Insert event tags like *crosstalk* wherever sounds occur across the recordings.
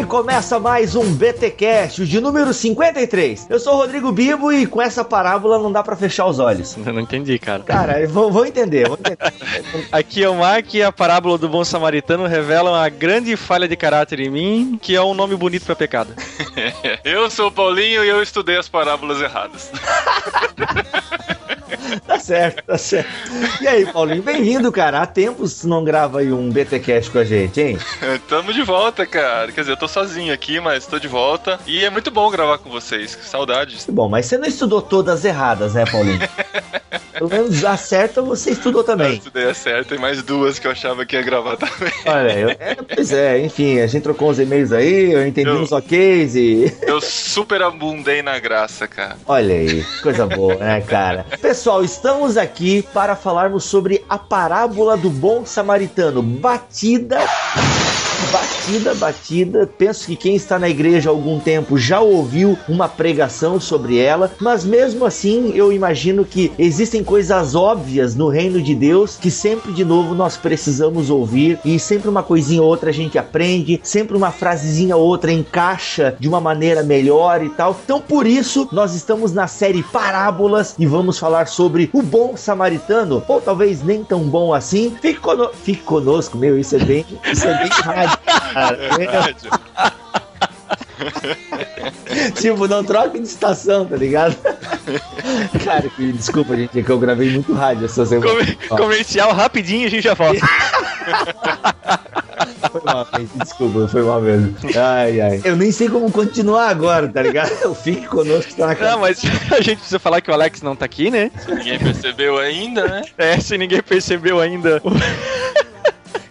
Bem. Começa mais um BTcast, o de número 53. Eu sou o Rodrigo Bibo e com essa parábola não dá pra fechar os olhos. Eu não entendi, cara. Cara, vou, vou entender, vou entender. *laughs* Aqui é o Mark e a parábola do bom samaritano revela uma grande falha de caráter em mim, que é um nome bonito pra pecado. *laughs* Eu sou o Paulinho e eu estudei as parábolas erradas. *laughs* tá certo, tá certo. E aí, Paulinho, bem-vindo, cara. Há tempos não grava aí um BTcast com a gente, hein? *laughs* Tamo de volta, cara. Quer dizer, eu tô sozinho aqui, mas tô de volta. E é muito bom gravar com vocês. Saudades. Bom, mas você não estudou todas erradas, né, Paulinho? *laughs* Pelo menos a certa você estudou Eu também. estudei a certa e mais duas que eu achava que ia gravar também. Olha, eu, é, pois é, enfim, a gente trocou uns e-mails aí, eu entendi Eu- uns oks e. Eu super abundei na graça, cara. Olha aí, coisa boa, né, cara? Pessoal, estamos aqui para falarmos sobre a parábola do bom samaritano. Batida. Batida, batida. Penso que quem está na igreja há algum tempo já ouviu uma pregação sobre ela, mas mesmo assim eu imagino que existem coisas óbvias no reino de Deus que sempre de novo nós precisamos ouvir e sempre uma coisinha ou outra a gente aprende, sempre uma frasezinha ou outra encaixa de uma maneira melhor e tal. Então por isso nós estamos na série Parábolas e vamos falar sobre o bom samaritano, ou talvez nem tão bom assim. Fique, cono- Fique conosco, meu, isso é bem, isso é bem *laughs* rádio. Cara. tipo, não troque de estação, tá ligado? Cara, que, desculpa, gente, é que eu gravei muito rádio essa semana. Comercial rapidinho e a gente já volta. Foi mal, gente, desculpa, foi mal mesmo. Ai, ai. Eu nem sei como continuar agora, tá ligado? Eu fique conosco que tá na Não, mas *laughs* a gente precisa falar que o Alex não tá aqui, né? Ninguém percebeu ainda, né? É, se ninguém percebeu ainda.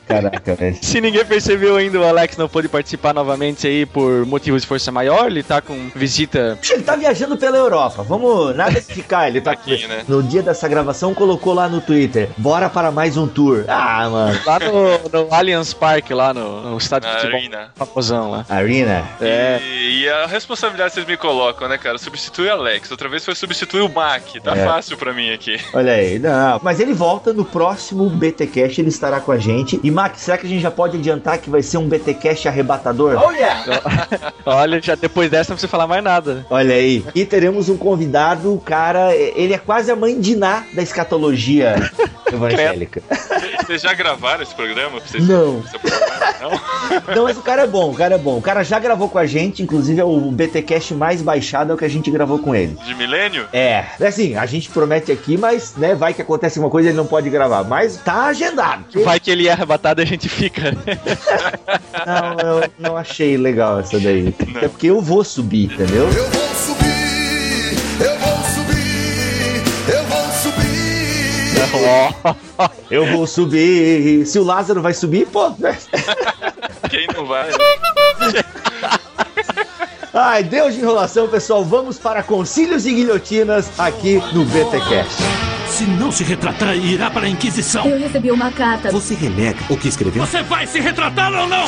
Caraca, velho. *laughs* Se ninguém percebeu ainda, o Alex não pôde participar novamente aí por motivos de força maior. Ele tá com visita. Puxa, Ele tá viajando pela Europa. Vamos, nada de ficar. Ele tá Aqui, né? No dia dessa gravação, colocou lá no Twitter: Bora para mais um tour. Ah, mano. Lá no, no Allianz Park, lá no, no estádio de. Arena. Famosão lá. Arena. É. E, e a responsabilidade que vocês me colocam, né, cara? Substitui o Alex. Outra vez foi substituir o Mac. Tá É. fácil pra mim aqui. Olha aí, não. Mas ele volta no próximo BTcast, ele estará com a gente. E Max, será que a gente já pode adiantar que vai ser um BTcast arrebatador? Oh yeah! *laughs* Olha, já depois dessa não precisa falar mais nada. Olha aí. E teremos um convidado, o cara, ele é quase a mãe de Ná da escatologia *laughs* evangélica. Vocês já gravaram esse programa? Vocês Não. Não? *laughs* Não, mas o cara é bom, o cara é bom. O cara já gravou com a gente, inclusive é o BTcast mais baixado, é o que a gente gravou com ele. De milênio? É, é assim, a gente promete aqui, mas, né, vai que acontece uma coisa e ele não pode gravar. Mas tá agendado. Vai que ele é arrebatado e a gente fica. *laughs* Não, eu não achei legal essa daí. É porque eu vou subir, entendeu? Eu vou subir, eu vou subir, eu vou subir. Eu vou subir. Se o Lázaro vai subir, pô, né? Quem não vai? *laughs* Ai, Deus de enrolação, pessoal. Vamos para concílios e guilhotinas aqui no BTcast. Se não se retratar, irá para a Inquisição. Eu recebi uma carta. Você renega o que escreveu? Você vai se retratar ou não?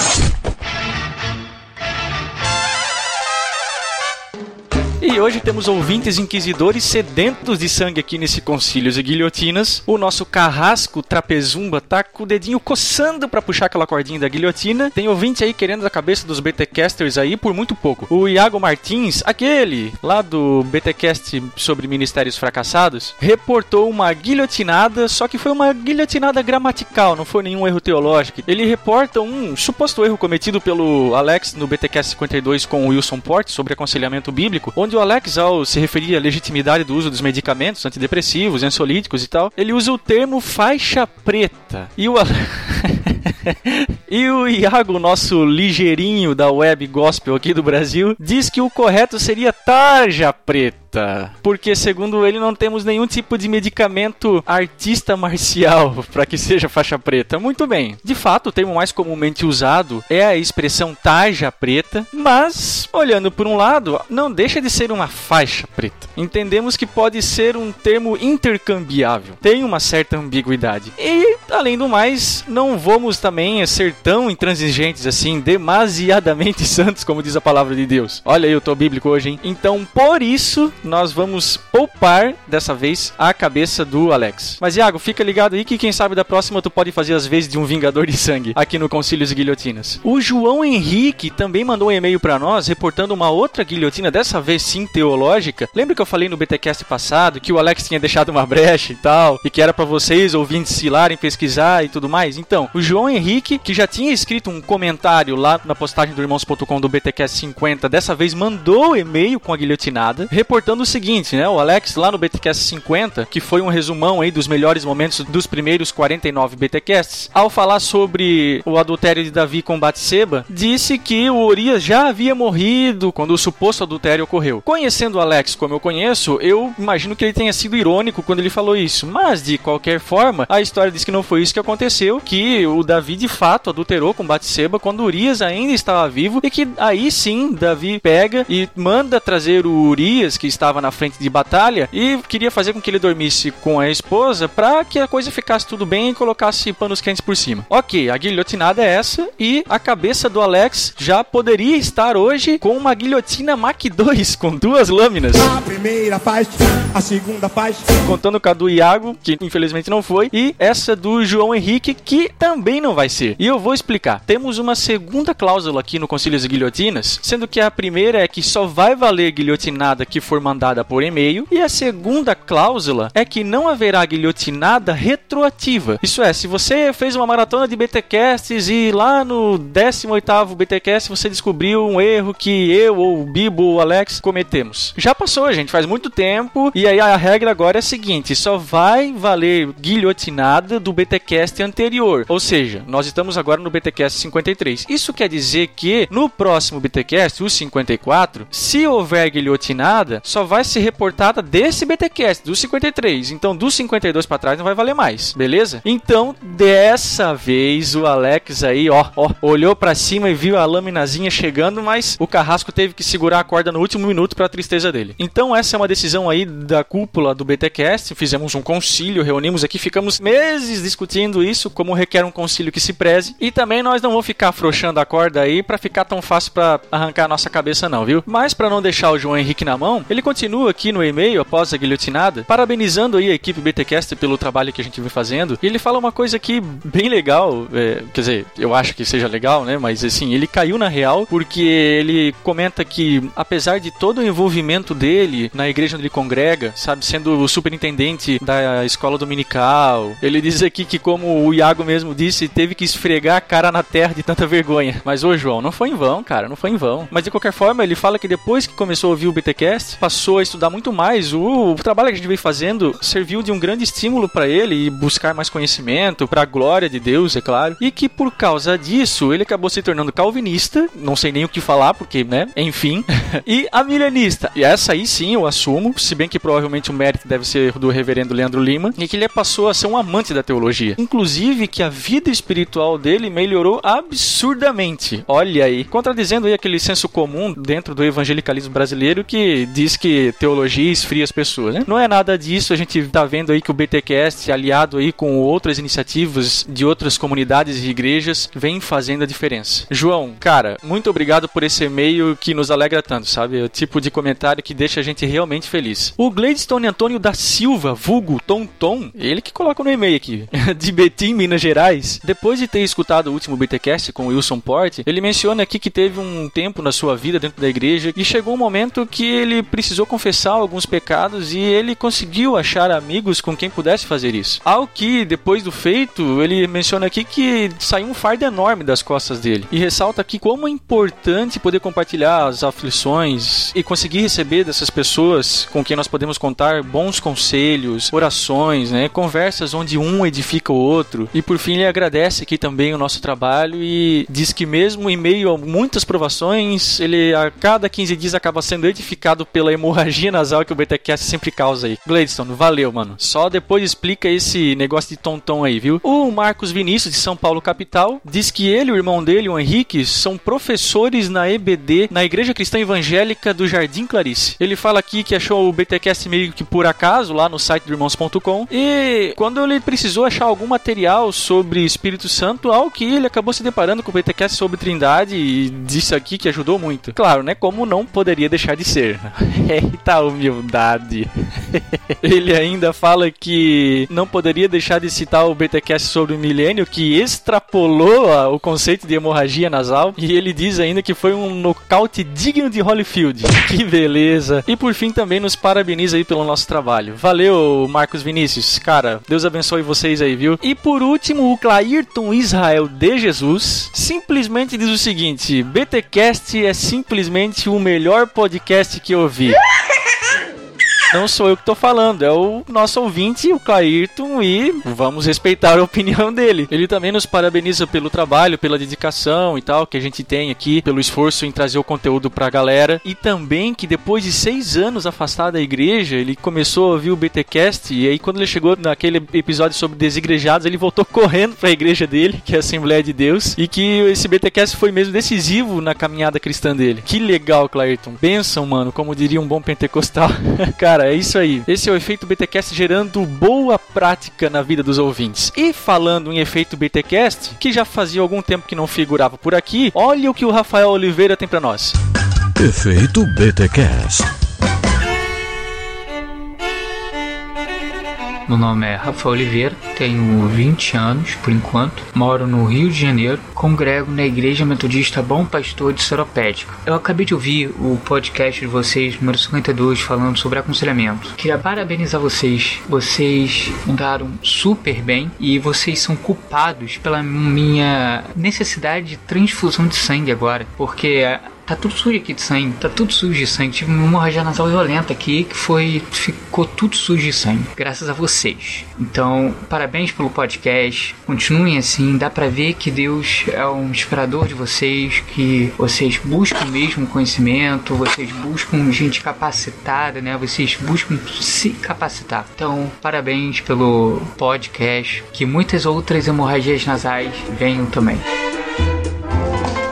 E hoje temos ouvintes inquisidores sedentos de sangue aqui nesse Concílios e Guilhotinas. O nosso carrasco trapezumba tá com o dedinho coçando pra puxar aquela cordinha da guilhotina. Tem ouvinte aí querendo a cabeça dos BTcasters aí por muito pouco. O Iago Martins, aquele lá do BTcast sobre ministérios fracassados, reportou uma guilhotinada, só que foi uma guilhotinada gramatical, não foi nenhum erro teológico. Ele reporta um suposto erro cometido pelo Alex no BTcast 52 com o Wilson Port sobre aconselhamento bíblico, onde o Alex, ao se referir à legitimidade do uso dos medicamentos antidepressivos, ansiolíticos e tal, ele usa o termo faixa preta. E o Ale- *laughs* *laughs* E o Iago, nosso ligeirinho da web gospel aqui do Brasil, diz que o correto seria tarja preta. Porque, segundo ele, não temos nenhum tipo de medicamento artista marcial *laughs* para que seja faixa preta. Muito bem. De fato, o termo mais comumente usado é a expressão tarja preta, mas, olhando por um lado, não deixa de ser uma faixa preta. Entendemos que pode ser um termo intercambiável, tem uma certa ambiguidade. E, além do mais, não vamos também ser tão intransigentes assim, demasiadamente *laughs* santos, como diz a palavra de Deus. Olha aí, eu tô bíblico hoje, hein? Então, por isso, nós vamos poupar dessa vez a cabeça do Alex. Mas, Iago, fica ligado aí que quem sabe da próxima tu pode fazer as vezes de um vingador de sangue aqui no Concílios e Guilhotinas. O João Henrique também mandou um e-mail para nós reportando uma outra guilhotina, dessa vez sim teológica. Lembra que eu falei no BTcast passado que o Alex tinha deixado uma brecha e tal, e que era para vocês ouvintes se larem pesquisar e tudo mais? Então, o João Henrique, que já tinha escrito um comentário lá na postagem do irmãos.com do BTcast 50, dessa vez mandou e-mail com a guilhotinada, reportando o seguinte, né? O Alex lá no BTcast 50, que foi um resumão aí dos melhores momentos dos primeiros 49 BTcasts, ao falar sobre o adultério de Davi com Batseba, disse que o Urias já havia morrido quando o suposto adultério ocorreu. Conhecendo o Alex como eu conheço, eu imagino que ele tenha sido irônico quando ele falou isso, mas de qualquer forma, a história diz que não foi isso que aconteceu, que o Davi de fato adulterou com Batseba quando Urias ainda estava vivo e que aí sim Davi pega e manda trazer o Urias que estava na frente de batalha e queria fazer com que ele dormisse com a esposa para que a coisa ficasse tudo bem e colocasse panos quentes por cima. Ok, a guilhotinada é essa e a cabeça do Alex já poderia estar hoje com uma guilhotina Mach 2 *laughs* com duas lâminas. A primeira faz, a segunda faz. Contando com a do Iago, que infelizmente não foi, e essa do João Henrique, que também não vai ser. E eu vou explicar. Temos uma segunda cláusula aqui no Concílios e Guilhotinas, sendo que a primeira é que só vai valer guilhotinada que for mandada por e-mail, e a segunda cláusula é que não haverá guilhotinada retroativa. Isso é, se você fez uma maratona de BTcasts e lá no 18º BTcast você descobriu um erro que eu ou o Bibo ou o Alex cometemos. Já passou, gente, faz muito tempo, e aí a regra agora é a seguinte, só vai valer guilhotinada do BTcast anterior. Ou seja, nós estamos agora no BTcast 53. Isso quer dizer que no próximo BTcast, o 54, se houver guilhotinada, só vai ser reportada desse BTcast, do 53. Então, do 52 para trás não vai valer mais, beleza? Então, dessa vez o Alex aí, ó, ó, olhou para cima e viu a laminazinha chegando, mas o carrasco teve que segurar a corda no último minuto para tristeza dele. Então, essa é uma decisão aí da cúpula do BTcast. Fizemos um concílio, reunimos aqui, ficamos meses discutindo isso, como requer um concílio que se preze. E também nós não vamos ficar afrouxando a corda aí para ficar tão fácil para arrancar a nossa cabeça não, viu? Mas para não deixar o João Henrique na mão, ele continua aqui no e-mail após a guilhotinada, parabenizando aí a equipe BTcast pelo trabalho que a gente vem fazendo. E ele fala uma coisa aqui bem legal, é, quer dizer, eu acho que seja legal, né? Mas assim, ele caiu na real porque ele comenta que apesar de todo o envolvimento dele na igreja onde ele congrega, sabe, sendo o superintendente da escola dominical, ele diz aqui que como o Iago mesmo disse, teve que esfregar a cara na terra de tanta vergonha. Mas ô João, não foi em vão, cara, não foi em vão. Mas de qualquer forma, ele fala que depois que começou a ouvir o BTcast, passou a estudar muito mais. O, o trabalho que a gente veio fazendo serviu de um grande estímulo para ele e buscar mais conhecimento, para a glória de Deus, é claro. E que por causa disso, ele acabou se tornando calvinista, não sei nem o que falar, porque, né, enfim, *laughs* e amilenista. E essa aí sim eu assumo, se bem que provavelmente o mérito deve ser do reverendo Leandro Lima, e que ele passou a ser um amante da teologia. Inclusive que a vida espiritual dele melhorou absurdamente. Olha aí, contradizendo aí aquele senso comum dentro do evangelicalismo brasileiro que diz que teologia esfria as pessoas, né? Não é nada disso, a gente tá vendo aí que o BTcast, aliado aí com outras iniciativas de outras comunidades e igrejas, vem fazendo a diferença. João, cara, muito obrigado por esse e-mail que nos alegra tanto, sabe? É o tipo de comentário que deixa a gente realmente feliz. O Gladstone Antônio da Silva, vulgo Tom Tom, ele que coloca no e-mail aqui, *laughs* de Betim, Minas Gerais, depois de ter escutado o último BTcast com Wilson Porte, ele menciona aqui que teve um tempo na sua vida dentro da igreja e chegou um momento que ele precisou confessar alguns pecados e ele conseguiu achar amigos com quem pudesse fazer isso. Ao que, depois do feito, ele menciona aqui que saiu um fardo enorme das costas dele e ressalta aqui como é importante poder compartilhar as aflições e conseguir receber dessas pessoas com quem nós podemos contar bons conselhos, orações, né, conversas onde um edifica o outro. E por fim, ele agradece aqui também o nosso trabalho e diz que mesmo em meio a muitas provações, ele a cada 15 dias acaba sendo edificado pela hemorragia nasal que o BTcast sempre causa aí. Gladstone, valeu, mano. Só depois explica esse negócio de tonton aí, viu? O Marcos Vinícius, de São Paulo, capital, diz que ele e o irmão dele, o Henrique, são professores na EBD, na Igreja Cristã Evangélica do Jardim Clarice. Ele fala aqui que achou o BTcast meio que por acaso lá no site do irmãos.com e quando ele precisou achar algum material sobre Espírito Santo, ao que ele acabou se deparando com o BTcast sobre Trindade e disse aqui que ajudou muito. Claro, né? Como não poderia deixar de ser. *laughs* Eita humildade. *laughs* ele ainda fala que não poderia deixar de citar o BTcast sobre o milênio, que extrapolou a, o conceito de hemorragia nasal. E ele diz ainda que foi um nocaute digno de Holyfield. *laughs* Que beleza. E por fim também nos parabeniza aí pelo nosso trabalho. Valeu, Marcos Vinícius. Cara, Deus abençoe vocês aí, viu? E por último, o Clairton Israel de Jesus simplesmente diz o seguinte: BTcast é simplesmente o melhor podcast que eu vi. *laughs* Não sou eu que tô falando, é o nosso ouvinte, o Clairton, e vamos respeitar a opinião dele. Ele também nos parabeniza pelo trabalho, pela dedicação e tal que a gente tem aqui, pelo esforço em trazer o conteúdo pra galera. E também que depois de seis anos afastado da igreja, ele começou a ouvir o BTcast. E aí, quando ele chegou naquele episódio sobre desigrejados, ele voltou *laughs* correndo pra igreja dele, que é a Assembleia de Deus, e que esse BTcast foi mesmo decisivo na caminhada cristã dele. Que legal, Clairton. Benção, mano, como diria um bom pentecostal. *laughs* Cara, é isso aí. Esse é o efeito BTcast gerando boa prática na vida dos ouvintes. E falando em efeito BTcast, que já fazia algum tempo que não figurava por aqui, olha o que o Rafael Oliveira tem para nós. Efeito BTcast. Meu nome é Rafael Oliveira, tenho 20 anos por enquanto, moro no Rio de Janeiro, congrego na Igreja Metodista Bom Pastor de Seropédica. Eu acabei de ouvir o podcast de vocês, número 52, falando sobre aconselhamento. Queria parabenizar vocês, vocês mandaram super bem e vocês são culpados pela minha necessidade de transfusão de sangue agora, porque Tá tudo sujo aqui de sangue, tá tudo sujo de sangue. Tive uma hemorragia nasal violenta aqui que foi. ficou tudo sujo de sangue, graças a vocês. Então, parabéns pelo podcast. Continuem assim, dá pra ver que Deus é um inspirador de vocês, que vocês buscam mesmo conhecimento, vocês buscam gente capacitada, né? Vocês buscam se capacitar. Então, parabéns pelo podcast. Que muitas outras hemorragias nasais venham também.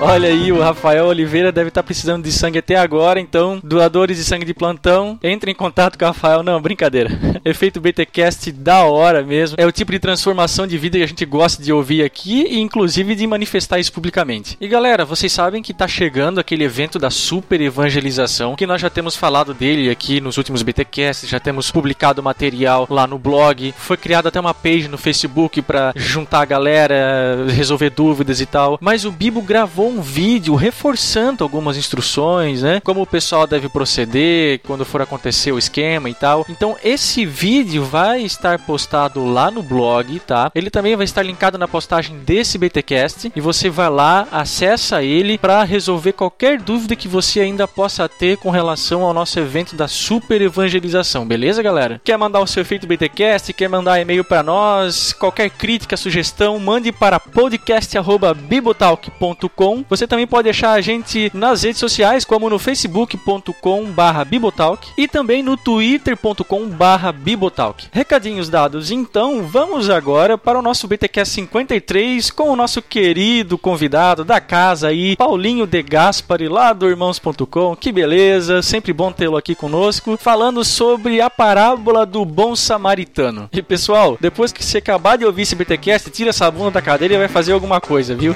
Olha aí, o Rafael Oliveira deve estar precisando de sangue até agora, então, doadores de sangue de plantão, entre em contato com o Rafael. Não, brincadeira. *laughs* Efeito BTcast da hora mesmo. É o tipo de transformação de vida que a gente gosta de ouvir aqui e inclusive de manifestar isso publicamente. E galera, vocês sabem que tá chegando aquele evento da super evangelização, que nós já temos falado dele aqui nos últimos BTcasts, já temos publicado material lá no blog, foi criada até uma page no Facebook para juntar a galera, resolver dúvidas e tal. Mas o Bibo gravou um vídeo reforçando algumas instruções, né? Como o pessoal deve proceder quando for acontecer o esquema e tal. Então esse vídeo vai estar postado lá no blog, tá? Ele também vai estar linkado na postagem desse BTcast e você vai lá, acessa ele para resolver qualquer dúvida que você ainda possa ter com relação ao nosso evento da super evangelização, beleza, galera? Quer mandar o seu efeito BTcast, quer mandar e-mail para nós, qualquer crítica, sugestão, mande para podcast@bibotalk.com você também pode achar a gente nas redes sociais, como no facebook.com/barra bibotalk e também no twitter.com/barra bibotalk. Recadinhos dados, então vamos agora para o nosso BTcast 53 com o nosso querido convidado da casa aí, Paulinho De Gaspari, lá do irmãos.com. Que beleza, sempre bom tê-lo aqui conosco, falando sobre a parábola do bom samaritano. E pessoal, depois que você acabar de ouvir esse BTcast, tira essa bunda da cadeira e vai fazer alguma coisa, viu?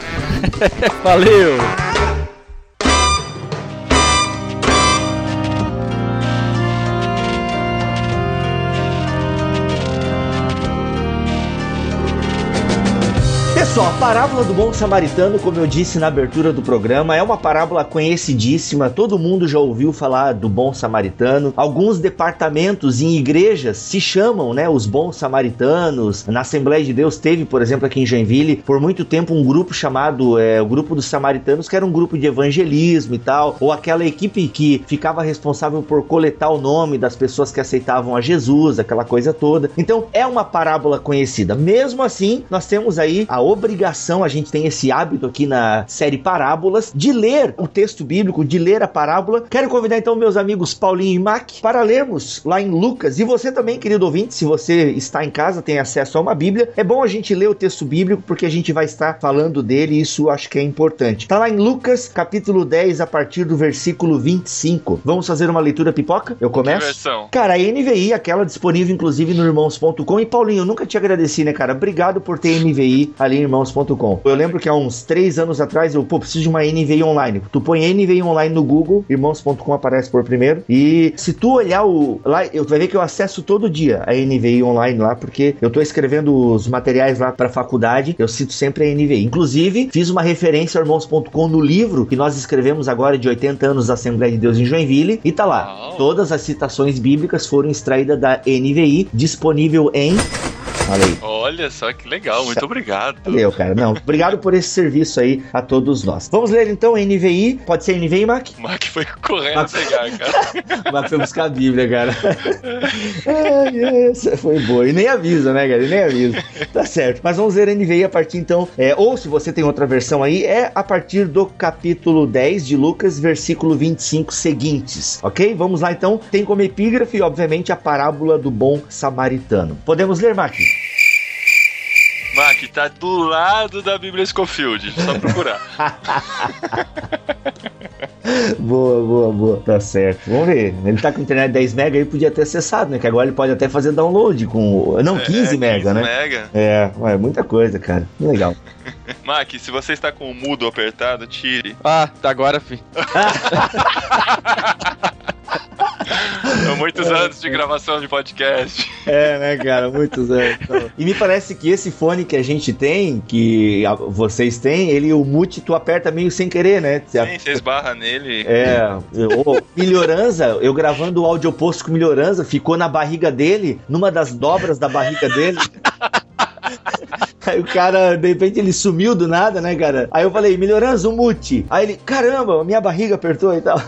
*laughs* Valeu! Brasil! Pessoal, a parábola do bom samaritano, como eu disse na abertura do programa, é uma parábola conhecidíssima. Todo mundo já ouviu falar do bom samaritano. Alguns departamentos em igrejas se chamam, né, os bons samaritanos. Na Assembleia de Deus teve, por exemplo, aqui em Joinville, por muito tempo um grupo chamado é, o grupo dos samaritanos, que era um grupo de evangelismo e tal, ou aquela equipe que ficava responsável por coletar o nome das pessoas que aceitavam a Jesus, aquela coisa toda. Então, é uma parábola conhecida. Mesmo assim, nós temos aí a obrigação, a gente tem esse hábito aqui na série Parábolas, de ler o texto bíblico, de ler a parábola. Quero convidar então meus amigos Paulinho e Mac para lermos lá em Lucas. E você também, querido ouvinte, se você está em casa, tem acesso a uma Bíblia, é bom a gente ler o texto bíblico porque a gente vai estar falando dele e isso acho que é importante. Tá lá em Lucas, capítulo 10, a partir do versículo 25. Vamos fazer uma leitura pipoca? Eu começo? versão? Cara, a NVI, aquela disponível inclusive no irmãos.com. E Paulinho, eu nunca te agradeci, né, cara? Obrigado por ter NVI ali em irmãos.com. Eu lembro que há uns três anos atrás eu, pô, preciso de uma NVI online. Tu põe NVI online no Google, irmãos.com aparece por primeiro. E se tu olhar o. Lá, eu tu vai ver que eu acesso todo dia a NVI online lá, porque eu tô escrevendo os materiais lá pra faculdade. Eu cito sempre a NVI. Inclusive, fiz uma referência ao irmãos.com no livro que nós escrevemos agora de 80 anos da Assembleia de Deus em Joinville. E tá lá. Todas as citações bíblicas foram extraídas da NVI, disponível em. Olha aí. Olha só que legal, muito obrigado. Valeu, cara. Não, obrigado por esse serviço aí a todos nós. Vamos ler então NVI. Pode ser NVI, Mac? Mac foi correndo pegar, cara. *laughs* Mac foi buscar a Bíblia, cara. Ai, essa foi boa. E nem avisa, né, cara? E nem avisa. Tá certo. Mas vamos ler NVI a partir então. É, ou se você tem outra versão aí, é a partir do capítulo 10 de Lucas, versículo 25 seguintes. Ok? Vamos lá então. Tem como epígrafe, obviamente, a parábola do bom samaritano. Podemos ler, Mac? Mac, tá do lado da Bíblia Scofield, só procurar. *laughs* Boa, boa, boa. Tá certo. Vamos ver. Ele tá com internet 10 mega aí, podia ter acessado, né? Que agora ele pode até fazer download com. Não, 15 É, mega, né? mega. É, ué, muita coisa, cara. Legal. *laughs* Mac, se você está com o mudo apertado, tire. Ah, tá agora, fi. *laughs* São *laughs* muitos anos de gravação de podcast. É, né, cara? Muitos anos. *laughs* E me parece que esse fone que a gente tem, que a- vocês têm, ele, o mute, tu aperta meio sem querer, né? Sim, você esbarra nele. É, o Melhoranza, eu gravando o áudio oposto com o Melhoranza, ficou na barriga dele, numa das dobras da barriga dele. *laughs* Aí o cara, de repente, ele sumiu do nada, né, cara? Aí eu falei, Melhoranza, um mute. Aí ele, caramba, minha barriga apertou e tal. *laughs*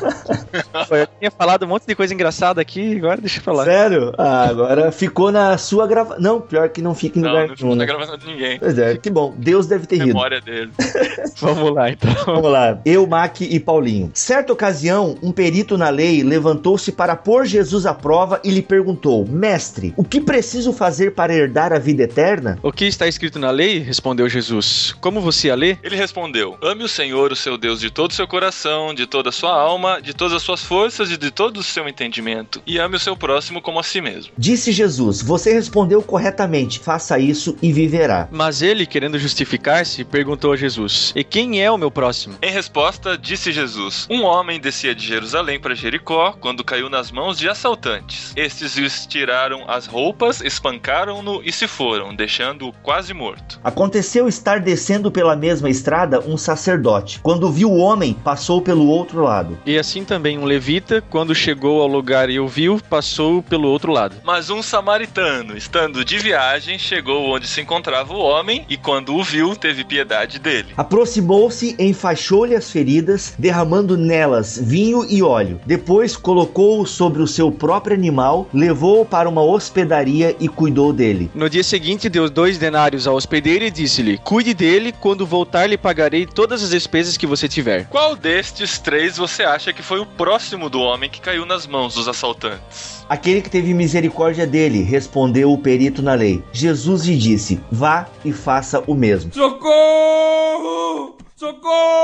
Eu tinha falado um monte de coisa engraçada aqui, agora deixa eu falar. Sério? Ah, agora ficou na sua gravação. Não, pior que não fica em Não, lugar não nenhum, ficou na né? gravação de ninguém. Pois é, que bom. Deus deve ter rido. Memória dele. *laughs* Vamos lá, então. Vamos lá, eu, Mac e Paulinho. Certa ocasião, um perito na lei levantou-se para pôr Jesus à prova e lhe perguntou: Mestre, o que preciso fazer para herdar a vida eterna? O que está escrito na lei? Respondeu Jesus. Como você a lê? Ele respondeu: Ame o Senhor, o seu Deus, de todo o seu coração, de toda a sua alma, de todas as suas forças e de todo o seu entendimento. E ame o seu próximo como a si mesmo. Disse Jesus: Você respondeu corretamente, faça isso e viverá. Mas ele, querendo justificar-se, perguntou a Jesus: E quem é o meu próximo? Em resposta, disse Jesus: Um homem descia de Jerusalém para Jericó quando caiu nas mãos de assaltantes. Estes lhes tiraram as roupas, espancaram-no e se foram, deixando-o quase morto. Aconteceu estar descendo pela mesma estrada um sacerdote. Quando viu o homem, passou pelo outro lado. E assim também um levita, quando chegou ao lugar e o viu, passou pelo outro lado. Mas um samaritano, estando de viagem, chegou onde se encontrava o homem e, quando o viu, teve piedade dele. Aproximou-se, enfaixou-lhe as feridas, derramando nelas vinho e óleo. Depois colocou-o sobre o seu próprio animal, levou-o para uma hospedaria e cuidou dele. No dia seguinte, deu dois denários ao hospedeiro e disse-lhe: Cuide dele, quando voltar, lhe pagarei todas as despesas que você tiver. Qual destes três você acha que foi o próximo do homem que caiu nas mãos dos assaltantes? Aquele que teve misericórdia dele, respondeu o perito na lei. Jesus lhe disse: Vá e faça o mesmo. Socorro! Socorro!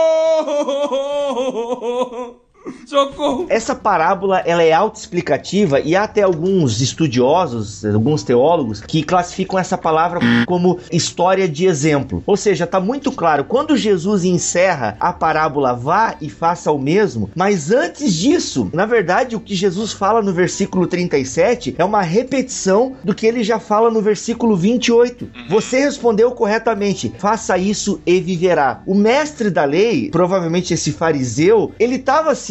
*laughs* Socorro! Essa parábola ela é autoexplicativa e há até alguns estudiosos, alguns teólogos que classificam essa palavra como história de exemplo. Ou seja, está muito claro quando Jesus encerra a parábola vá e faça o mesmo, mas antes disso, na verdade, o que Jesus fala no versículo 37 é uma repetição do que ele já fala no versículo 28. Você respondeu corretamente: faça isso e viverá. O mestre da lei, provavelmente esse fariseu, ele estava se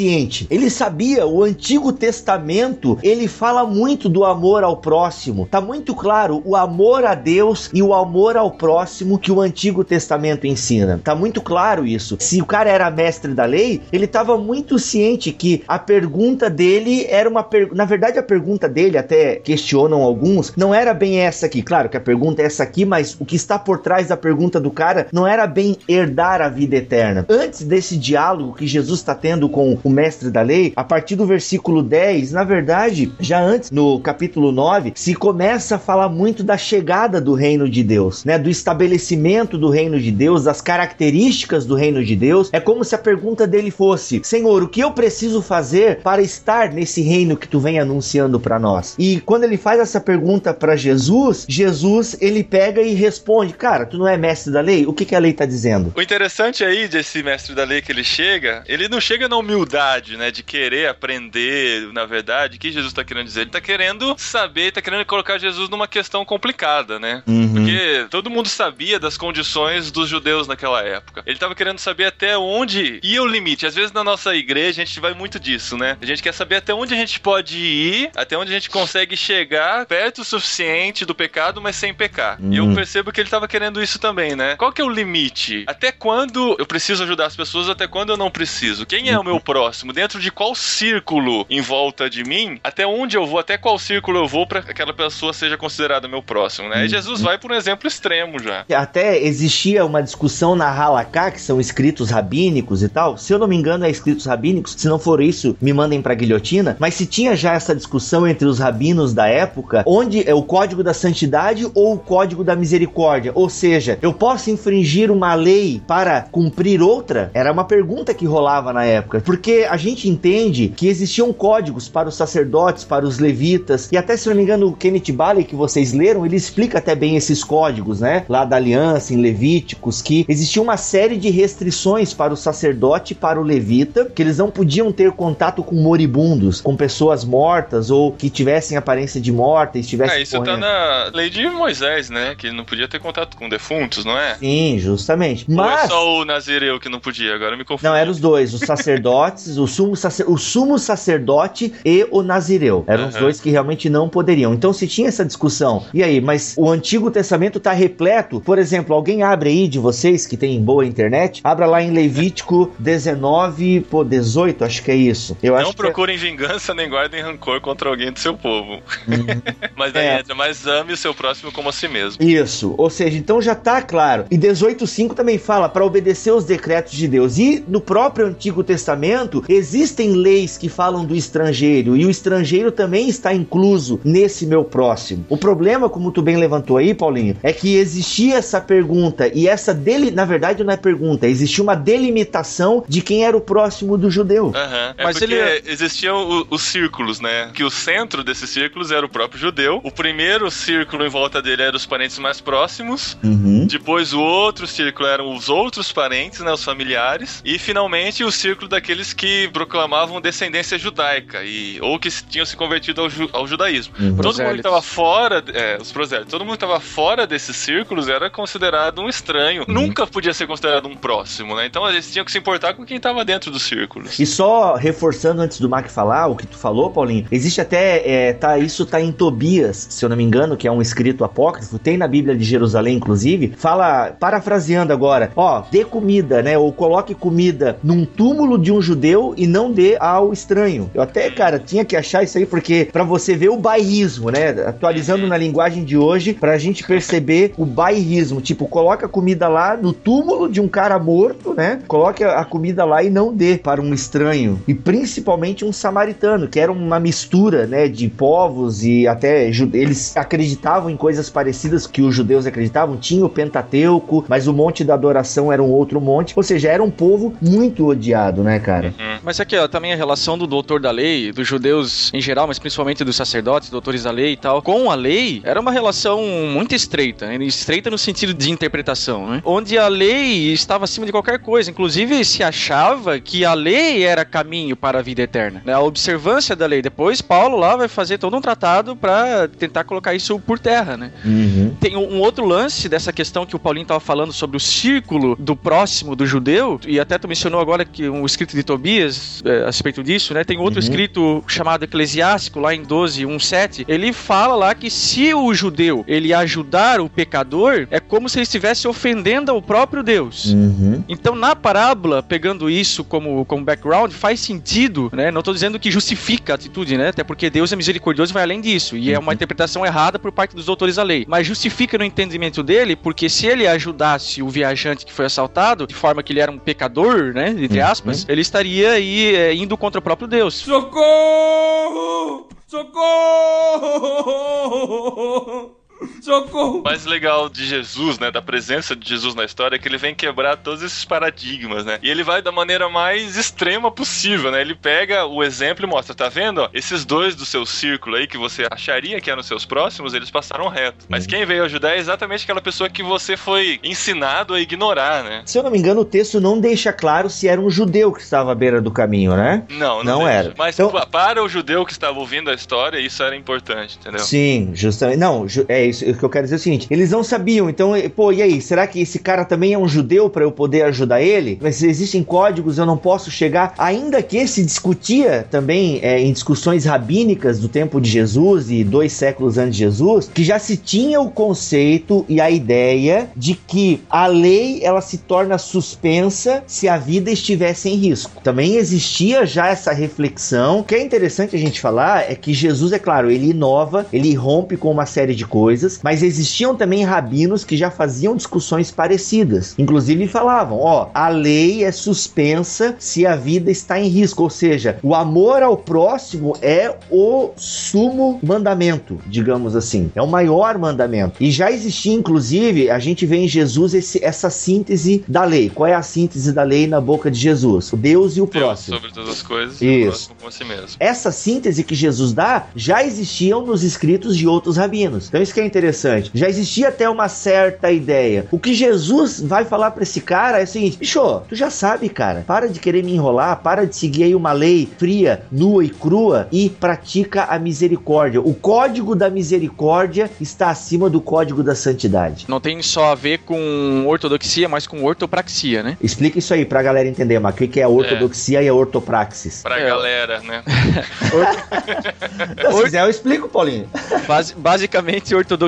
Ele sabia, o Antigo Testamento, ele fala muito do amor ao próximo. Tá muito claro o amor a Deus e o amor ao próximo que o Antigo Testamento ensina. Tá muito claro isso. Se o cara era mestre da lei, ele estava muito ciente que a pergunta dele era uma per... na verdade a pergunta dele até questionam alguns, não era bem essa aqui. Claro que a pergunta é essa aqui, mas o que está por trás da pergunta do cara não era bem herdar a vida eterna. Antes desse diálogo que Jesus está tendo com o mestre da lei, a partir do versículo 10, na verdade, já antes no capítulo 9, se começa a falar muito da chegada do reino de Deus, né, do estabelecimento do reino de Deus, das características do reino de Deus. É como se a pergunta dele fosse: Senhor, o que eu preciso fazer para estar nesse reino que tu vem anunciando para nós? E quando ele faz essa pergunta para Jesus, Jesus ele pega e responde: Cara, tu não é mestre da lei? O que, que a lei tá dizendo? O interessante aí desse mestre da lei que ele chega, ele não chega na humildade, né, de querer aprender, na verdade, o que Jesus tá querendo dizer? Ele tá querendo saber, tá querendo colocar Jesus numa questão complicada, né? Uhum. Porque todo mundo sabia das condições dos judeus naquela época. Ele tava querendo saber até onde ia o limite. Às vezes na nossa igreja a gente vai muito disso, né? A gente quer saber até onde a gente pode ir, até onde a gente consegue chegar perto o suficiente do pecado, mas sem pecar. E eu Hum. percebo que ele tava querendo isso também, né? Qual que é o limite? Até quando eu preciso ajudar as pessoas, até quando eu não preciso? Quem é o meu próximo? Dentro de qual círculo em volta de mim? Até onde eu vou? Até qual círculo eu vou para que aquela pessoa seja considerada meu próximo, né? E Jesus vai por um exemplo extremo já. Até existia uma discussão na Halaká, que são escritos rabínicos e tal. Se eu não me engano, é escritos rabínicos. Se não for isso, me mandem pra guilhotina. Mas se tinha já essa discussão entre os rabinos da época, onde é o código da santidade ou o código da misericórdia? Ou seja, eu posso infringir uma lei para cumprir outra? Era uma pergunta que rolava na época. Porque a gente entende que existiam códigos para os sacerdotes, para os levitas, e até se não me engano, o Kenneth Bailey que vocês leram, ele explica até bem esses códigos, né? Lá da aliança, em Levíticos, que existia uma série de restrições para o sacerdote e para o levita, que eles não podiam ter contato com moribundos, com pessoas mortas ou que tivessem aparência de morta e estivessem É, isso tá correndo. na lei de Moisés, né? Que ele não podia ter contato com defuntos, não é? Sim, justamente. Ou é Mas só o Nazireu que não podia? Agora me confundo. Não, eram os dois, os *laughs* sacerdotes, o, sumo sacer- o sumo sacerdote e o nazireu. Eram os Aham. dois que realmente não poderiam. Então se tinha essa discussão. E aí, mas o Antigo Testamento tá repleto. Por exemplo, alguém abre aí de vocês que tem boa internet, abra lá em Levítico *laughs* 19, pô, 18, acho que é isso. Eu Não é- procurem vingança nem guardem rancor contra alguém do seu povo. *laughs* Mas daí É. entra, mas ame o seu próximo como a si mesmo. Isso, ou seja, então já tá claro. E 18:5 também fala para obedecer os decretos de Deus. E no próprio Antigo Testamento existem leis que falam do estrangeiro e o estrangeiro também está incluso nesse meu próximo. O problema, como tu bem levantou aí, Paulinho, é que existia essa pergunta e essa dele, na verdade não é pergunta, existia uma delimitação de quem era o próximo do judeu. Aham. É Mas ele- existiam o- os círculos, né? Que o centro desses círculos era o próprio judeu. O primeiro círculo em volta dele era os parentes mais próximos. Uhum. Depois o outro círculo eram os outros parentes, né? Os familiares. E finalmente o círculo daqueles que proclamavam descendência judaica. E, ou que se- tinham se convertido ao, ju- ao judaísmo. Uhum. Todo mundo que estava fora, é, os prosélitos, todo mundo que estava fora desses círculos era considerado um estranho. Uhum. Nunca podia ser considerado um próximo, né? Então eles tinham que se importar com quem estava dentro dos círculos. E só reforçando antes do Mac falar o que tu falou, Paulinho, existe até, é, tá, isso tá em Tobias, se eu não me engano, que é um escrito apócrifo, tem na Bíblia de Jerusalém, inclusive, fala, parafraseando agora, ó, dê comida, né, ou coloque comida num túmulo de um judeu e não dê ao estranho. Eu até, cara, tinha que achar isso aí, porque pra você ver o bairrismo, né, atualizando na linguagem de hoje, pra gente perceber o bairrismo, tipo, coloca a comida lá no túmulo de um cara morto, né, coloque a comida lá e não dê para um estranho, e principalmente um samaritano, que era uma mistura, né, de povos e até eles acreditavam em coisas parecidas que os judeus acreditavam, tinha o Pentateuco, mas o monte da adoração era um outro monte, ou seja, era um povo muito odiado, né, cara? Mas aqui, ó, também a relação do doutor da lei, dos judeus em geral, mas principalmente dos sacerdotes, doutores da lei e tal, com a lei, era uma relação muito estreita. né? Estreita no sentido de interpretação, né? Onde a lei estava acima de qualquer coisa. Inclusive, se achava que a lei era caminho para a vida eterna. né? A observância da lei. Depois, Paulo lá vai fazer todo um tratado para tentar colocar isso por terra, né? Uhum. Tem um, um outro lance dessa questão que o Paulinho estava falando sobre o círculo do próximo do judeu, e até tu mencionou agora que um escrito de Tobias É, a respeito disso, né? Tem outro Uhum. escrito chamado Eclesiástico, lá em 12, 1, 7. Ele fala lá que se o judeu ele ajudar o pecador, é como se ele estivesse ofendendo ao próprio Deus. Uhum. Então, na parábola, pegando isso como, como background, faz sentido, né? Não tô dizendo que justifica a atitude, né? Até porque Deus é misericordioso e vai além disso. E é uma interpretação errada por parte dos doutores da lei. Mas justifica no entendimento dele, porque se ele ajudasse o viajante que foi assaltado, de forma que ele era um pecador, né? Entre aspas, ele estaria aí é, indo contra o próprio Deus. Socorro! Socorro! *laughs* Socorro! O mais legal de Jesus, né, da presença de Jesus na história, é que ele vem quebrar todos esses paradigmas, né? E ele vai da maneira mais extrema possível, né? Ele pega o exemplo e mostra, tá vendo? ó? Esses dois do seu círculo aí que você acharia que eram seus próximos, eles passaram reto. Mas quem veio ajudar é exatamente aquela pessoa que você foi ensinado a ignorar, né? Se eu não me engano, o texto não deixa claro se era um judeu que estava à beira do caminho, né? Não, Não deixa. era. Mas Então- pa- para o judeu que estava ouvindo a história, isso era importante, entendeu? Sim, justamente. Não, é isso o que eu quero dizer é o seguinte: eles não sabiam, então, pô, e aí? Será que esse cara também é um judeu para eu poder ajudar ele? Mas se existem códigos, eu não posso chegar. Ainda que se discutia também é, em discussões rabínicas do tempo de Jesus e dois séculos antes de Jesus, que já se tinha o conceito e a ideia de que a lei ela se torna suspensa se a vida estivesse em risco. Também existia já essa reflexão. O que é interessante a gente falar é que Jesus, é claro, ele inova, ele rompe com uma série de coisas, mas existiam também rabinos que já faziam discussões parecidas. Inclusive falavam, ó, a lei é suspensa se a vida está em risco, ou seja, o amor ao próximo é o sumo mandamento, digamos assim. É o maior mandamento. E já existia, inclusive, a gente vê em Jesus esse- essa síntese da lei. Qual é a síntese da lei na boca de Jesus? O Deus e o Deus próximo. sobre todas as coisas e o Isso. a si mesmo. Essa síntese que Jesus dá já existiam nos escritos de outros rabinos. Então isso que é interessante. Já existia até uma certa ideia. O que Jesus vai falar pra esse cara é o seguinte: bicho, tu já sabe, cara. Para de querer me enrolar, para de seguir aí uma lei fria, nua e crua e pratica a misericórdia. O código da misericórdia está acima do código da santidade. Não tem só a ver com ortodoxia, mas com ortopraxia, né? Explica isso aí pra galera entender, mas o que é a ortodoxia e a ortopraxis? Pra É. galera, né? *laughs* Se quiser, eu explico, Paulinho. Basi- basicamente, ortodoxia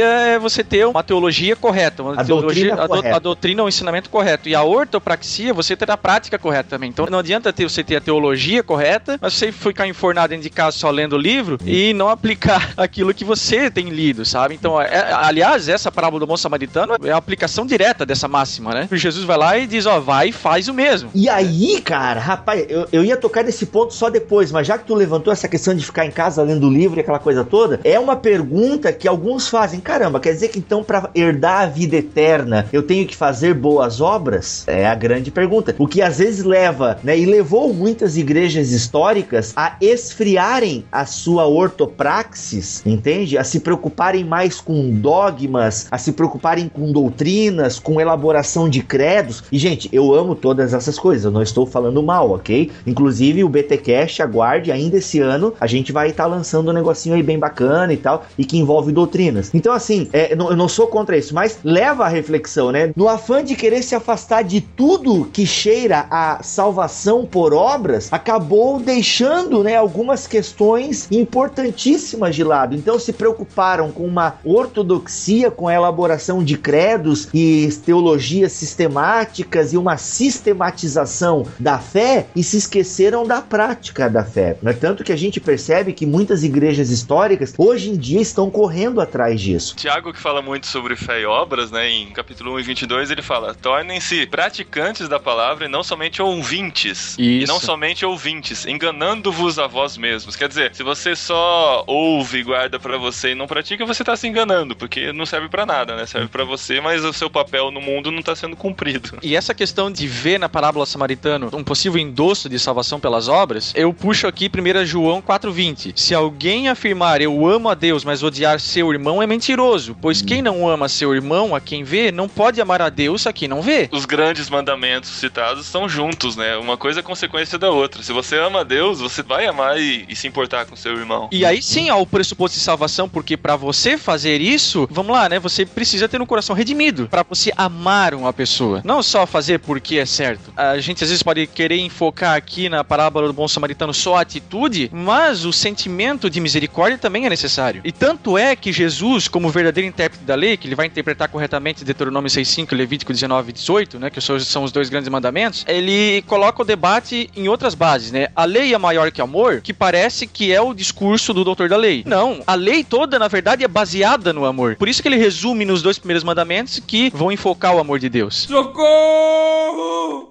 é você ter uma teologia correta, uma A teologia, doutrina a, correta. a doutrina ou ensinamento correto. E a ortopraxia, você ter a prática correta também. Então não adianta ter, você ter a teologia correta, mas você ficar enfornado dentro de casa só lendo o livro e não aplicar *laughs* aquilo que você tem lido, sabe? Então, é- aliás, essa parábola do bom samaritano é a aplicação direta dessa máxima, né? Jesus vai lá e diz, ó, vai e faz o mesmo. E aí, cara, rapaz, eu, eu ia tocar nesse ponto só depois, mas já que tu levantou essa questão de ficar em casa lendo o livro e aquela coisa toda, é uma pergunta que alguns fazem. Caramba, quer dizer que então pra herdar a vida eterna eu tenho que fazer boas obras? É a grande pergunta. O que às vezes leva, né, e levou muitas igrejas históricas a esfriarem a sua ortopraxis, entende? A se preocuparem mais com dogmas, a se preocuparem com doutrinas, com elaboração de credos. E, gente, eu amo todas essas coisas, eu não estou falando mal, ok? Inclusive, o BTcast, aguarde, ainda esse ano, a gente vai estar lançando um negocinho aí bem bacana e tal, e que envolve doutrinas. Então, assim, é, eu não- sou contra isso, mas leva a reflexão, né? No afã de querer se afastar de tudo que cheira a salvação por obras, acabou deixando, né, algumas questões importantíssimas de lado. Então, se preocuparam com uma ortodoxia, com a elaboração de credos e teologias sistemáticas e uma sistematização da fé e se esqueceram da prática da fé. Não é tanto que a gente percebe que muitas igrejas históricas hoje em dia estão correndo atrás disso. Tiago, que fala muito sobre fé e obras, né, em capítulo 1 e 22, ele fala: tornem-se praticantes da palavra e não somente ouvintes. E Isso. não somente ouvintes, enganando-vos a vós mesmos. Quer dizer, se você só ouve e guarda pra você e não pratica, você tá se enganando, porque não serve pra nada, né? Serve pra você, mas o seu papel no mundo não tá sendo cumprido. E essa questão de ver na parábola samaritano um possível endosso de salvação pelas obras, eu puxo aqui 1 João 4,20. Se alguém afirmar eu amo a Deus, mas odiar seu irmão é mentiroso. pois quem não ama seu irmão, a quem vê, não pode amar a Deus a quem não vê. Os grandes mandamentos citados estão juntos, né? Uma coisa é consequência da outra. Se você ama a Deus, você vai amar e, e se importar com seu irmão. E aí sim há o pressuposto de salvação, porque pra você fazer isso, vamos lá, né? Você precisa ter um coração redimido pra você amar uma pessoa, não só fazer porque é certo. A gente às vezes pode querer enfocar aqui na parábola do bom samaritano só a atitude, mas o sentimento de misericórdia também é necessário. E tanto é que Jesus, como verdadeiro intérprete da lei, que ele vai interpretar corretamente Deuteronômio 6:5 e Levítico 19:18, né, que são os dois grandes mandamentos, ele coloca o debate em outras bases, né? A lei é maior que amor, que parece que é o discurso do doutor da lei. Não, a lei toda, na verdade, é baseada no amor. Por isso que ele resume nos dois primeiros mandamentos que vão enfocar o amor de Deus. Socorro!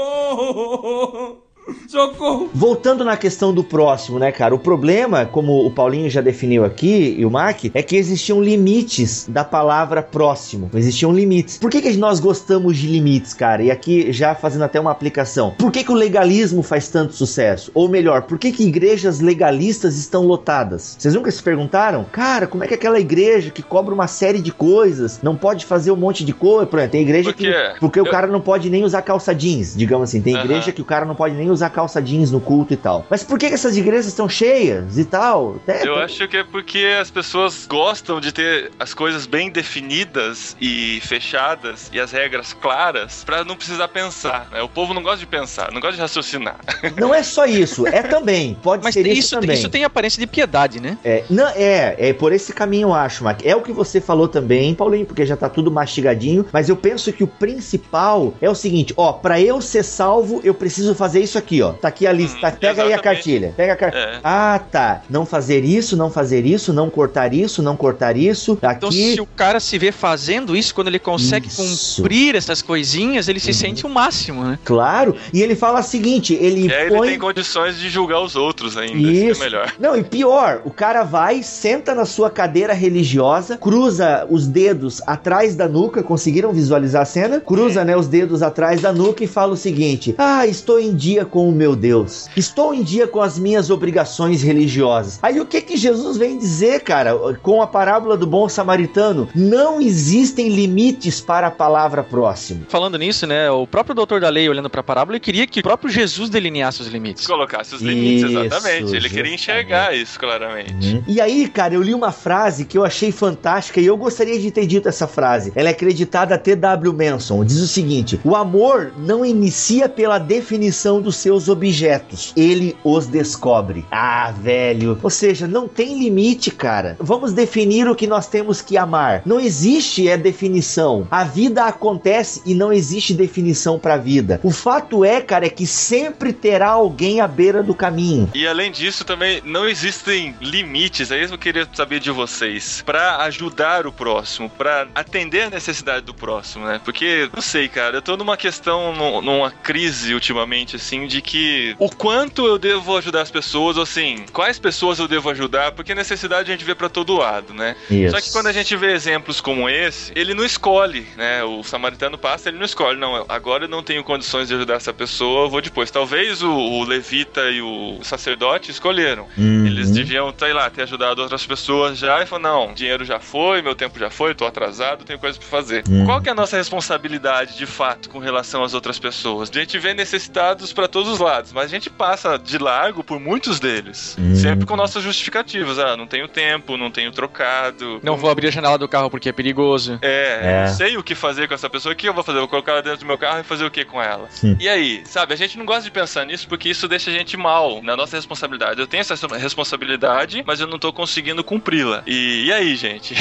Socorro! *laughs* Socorro! Voltando na questão do próximo, né, cara? O problema, como o Paulinho já definiu aqui e o Mac, é que existiam limites da palavra próximo. Existiam limites. Por que, que nós gostamos de limites, cara? E aqui já fazendo até uma aplicação. Por que, que o legalismo faz tanto sucesso? Ou melhor, por que, que igrejas legalistas estão lotadas? Vocês nunca se perguntaram? Cara, como é que aquela igreja que cobra uma série de coisas não pode fazer um monte de coisa? Por exemplo, tem igreja Por que. Porque o Eu- cara não pode nem usar calça jeans, digamos assim. Tem igreja que o cara não pode nem usar calça jeans no culto e tal. Mas por que, essas igrejas estão cheias e tal? É, Eu acho que é porque as pessoas gostam de ter as coisas bem definidas e fechadas e as regras claras pra não precisar pensar. né? O povo não gosta de pensar, não gosta de raciocinar. *laughs* Não é só isso, é também. Pode Mas ser isso, isso, também. isso tem aparência de piedade, né? É, não, é, é por esse caminho eu acho, Mac. É o que você falou também, Paulinho, porque já tá tudo mastigadinho, mas eu penso que o principal é o seguinte, ó, pra eu ser salvo, eu preciso fazer isso aqui, ó. Tá aqui a lista, Hum, pega aí a exatamente. cartilha. Pega a cartilha. É. Ah, tá. Não fazer isso, não fazer isso, não cortar isso, não cortar isso. Então, Aqui se o cara se vê fazendo isso, quando ele consegue Isso. cumprir essas coisinhas, ele se Uhum. sente o máximo, né? Claro, e ele fala o seguinte, ele aí ele põe tem condições de julgar os outros ainda, isso é melhor. Não, e pior, o cara vai, senta na sua cadeira religiosa, cruza os dedos atrás da nuca, conseguiram visualizar a cena? Cruza, né, os dedos atrás da nuca e fala o seguinte: Ah, estou em dia com o meu Deus. Estou em dia com as minhas obrigações religiosas. Aí o que que Jesus vem dizer, cara, com a parábola do bom samaritano? Não existem limites para a palavra próximo. Falando nisso, né, o próprio doutor da lei, olhando pra parábola, ele queria que o próprio Jesus delineasse os limites. Colocasse os limites, Isso, exatamente. Ele queria justamente. enxergar isso claramente. E aí, cara, eu li uma frase que eu achei fantástica e eu gostaria de ter dito essa frase. Ela é acreditada a T.W. Manson. Diz o seguinte: O amor não inicia pela definição dos seus objetos, ele os descobre. Ah, velho. Ou seja, não tem limite, cara. Vamos definir o que nós temos que amar. Não existe é definição. A vida acontece e não existe definição pra vida. O fato é, cara, é que sempre terá alguém à beira do caminho. E além disso, também não existem limites, é isso que eu queria saber de vocês, Pra ajudar o próximo, pra atender a necessidade do próximo, né? Porque, não sei, cara, eu tô numa questão, num- numa crise ultimamente, assim, de que o quanto eu devo ajudar as pessoas, ou assim, quais pessoas eu devo ajudar, porque necessidade a gente vê pra todo lado, né? Isso. Só que quando a gente vê exemplos como esse, ele não escolhe, né? O samaritano passa, ele não escolhe. Não, agora eu não tenho condições de ajudar essa pessoa, eu vou depois. Talvez o, o levita e o sacerdote escolheram. Uhum. Eles deviam, sei lá, ter ajudado outras pessoas já e falar, não, dinheiro já foi, meu tempo já foi, tô atrasado, tenho coisa pra fazer. Uhum. Qual que é a nossa responsabilidade, de fato, com relação às outras pessoas? A gente vê necessitados pra todos os lados, mas a gente passa de largo por muitos deles. Uhum. Sempre com nossas justificativas. Ah, não tenho tempo, não tenho trocado. Não vou abrir a janela do carro porque é perigoso. É, É. não sei o que fazer com essa pessoa. O que eu vou fazer? Eu vou colocar ela dentro do meu carro e fazer o que com ela? Sim. E aí, sabe? A gente não gosta de pensar nisso porque isso deixa a gente mal na nossa responsabilidade. Eu tenho essa responsabilidade, mas eu não tô conseguindo cumpri-la. E, e aí, gente?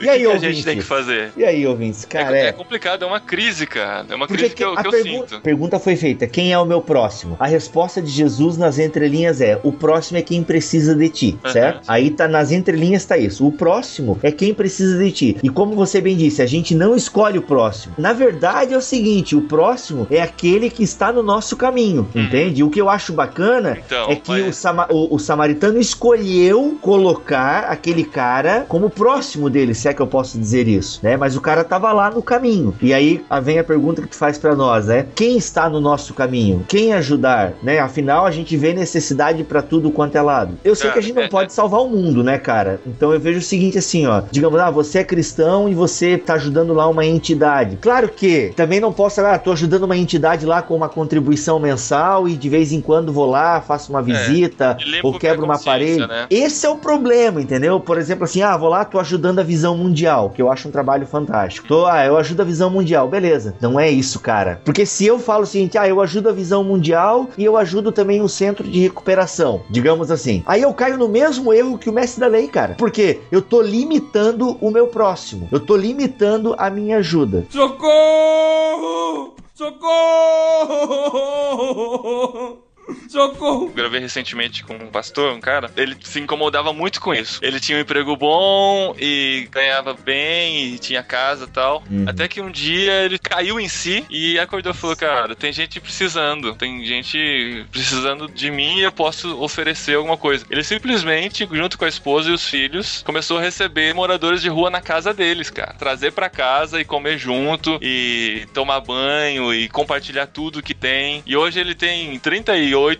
E aí, *laughs* o que, que a gente tem que fazer? E aí, ouvintes? Cara, é, é. é complicado, é uma crise, cara. É uma Porque crise que eu, a que eu pergunta, sinto. pergunta foi feita: quem é o meu próximo? A resposta de Jesus nas entrelinhas é: o próximo é quem precisa de ti, Aham. certo? Aí tá nas entrelinhas tá isso. O próximo é quem precisa de ti. E como você bem disse, a gente não escolhe o próximo. Na verdade é o seguinte: o próximo é aquele que está no nosso caminho, entende? E o que eu acho bacana Uhum. Então, é que mas- o, sama- o- o samaritano escolheu colocar aquele cara como próximo dele, se é que eu posso dizer isso, né? Mas o cara tava lá no caminho. E aí vem a pergunta que tu faz pra nós, né? Quem está no nosso caminho? Quem quem ajudar, né? Afinal, a gente vê necessidade pra tudo quanto é lado. Eu sei É, que a gente não é, pode salvar o mundo, né, cara? Então eu vejo o seguinte assim, ó. Digamos, ah, você é cristão e você tá ajudando lá uma entidade. Claro que também não posso, ah, tô ajudando uma entidade lá com uma contribuição mensal e de vez em quando vou lá, faço uma visita limpa ou é quebro uma parede. né? Esse é o problema, entendeu? Por exemplo, assim, ah, vou lá, tô ajudando a visão mundial, que eu acho um trabalho fantástico. Tô, ah, eu ajudo a visão mundial, beleza. Não é isso, cara. Porque se eu falo o seguinte, ah, eu ajudo a visão mundial e eu ajudo também o centro de recuperação, digamos assim. Aí eu caio no mesmo erro que o mestre da lei, cara. Porque eu tô limitando o meu próximo. Eu tô limitando a minha ajuda. Socorro! Socorro! *laughs* Socorro! Gravei recentemente com um pastor, um cara. Ele se incomodava muito com isso. Ele tinha um emprego bom e ganhava bem e tinha casa e tal. Uhum. Até que um dia ele caiu em si e acordou e falou: Cara, tem gente precisando. Tem gente precisando de mim e eu posso oferecer alguma coisa. Ele simplesmente, junto com a esposa e os filhos, começou a receber moradores de rua na casa deles, cara. Trazer pra casa e comer junto e tomar banho e compartilhar tudo que tem. E hoje ele tem 38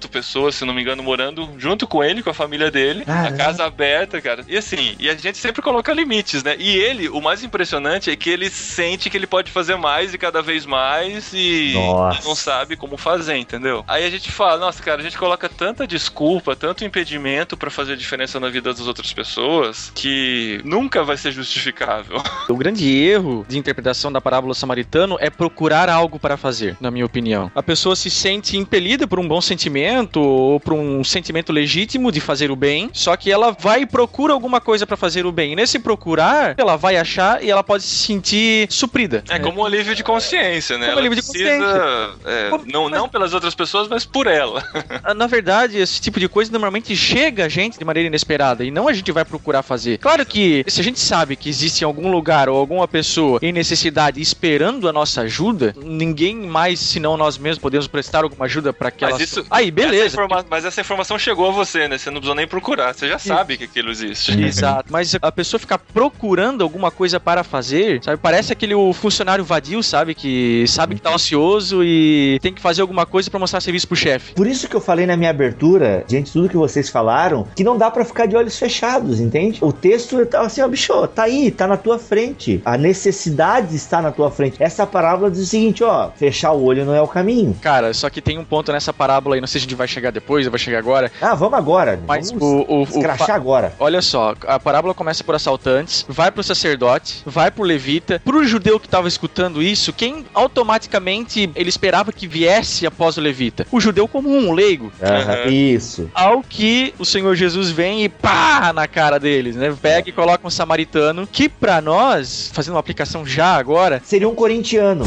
pessoas, se não me engano, morando junto com ele, com a família dele. Caramba. A casa aberta, cara. E assim, e a gente sempre coloca limites, né? E ele, o mais impressionante é que ele sente que ele pode fazer mais e cada vez mais e Nossa. não sabe como fazer, entendeu? Aí a gente fala, nossa, cara, a gente coloca tanta desculpa, tanto impedimento pra fazer a diferença na vida das outras pessoas que nunca vai ser justificável. *laughs* O grande erro de interpretação da parábola samaritano é procurar algo para fazer, na minha opinião. A pessoa se sente impelida por um bom sentimento ou por um sentimento legítimo de fazer o bem, só que ela vai e procura alguma coisa para fazer o bem. E nesse procurar, ela vai achar e ela pode se sentir suprida. É como um alívio de consciência, né? Como Ela alívio de precisa, é, Como- não, não pelas outras pessoas, mas por ela. *laughs* Ah, Na verdade, esse tipo de coisa normalmente chega a gente de maneira inesperada e não a gente vai procurar fazer. Claro que se a gente sabe que existe em algum lugar ou alguma pessoa em necessidade esperando a nossa ajuda, ninguém mais senão nós mesmos podemos prestar alguma ajuda para aquela. Mas isso- Aí, Essa beleza. informa- Mas essa informação chegou a você, né? Você não precisou nem procurar. Você já sabe que aquilo existe. Exato, mas a pessoa ficar procurando alguma coisa para fazer, sabe? Parece aquele o funcionário vadio, sabe? Que sabe que tá ansioso e tem que fazer alguma coisa para mostrar serviço pro chefe. Por isso que eu falei na minha abertura, diante de tudo que vocês falaram, que não dá pra ficar de olhos fechados, entende? O texto tá assim, ó, bicho, tá aí, tá na tua frente. A necessidade está na tua frente. Essa parábola diz o seguinte, ó, fechar o olho não é o caminho. Cara, só que tem um ponto nessa parábola aí, se a gente vai chegar depois ou vai chegar agora, Ah, vamos agora. mas vamos o, o, o escrachar fa- agora. Olha só, a parábola começa por assaltantes, vai pro sacerdote, vai pro levita, pro judeu que tava escutando isso, quem automaticamente ele esperava que viesse após o levita? O judeu comum, o leigo. Uhum. Isso. Ao que o Senhor Jesus vem e pá na cara deles, né? Pega e coloca um samaritano, que pra nós, fazendo uma aplicação já agora, Seria um corintiano.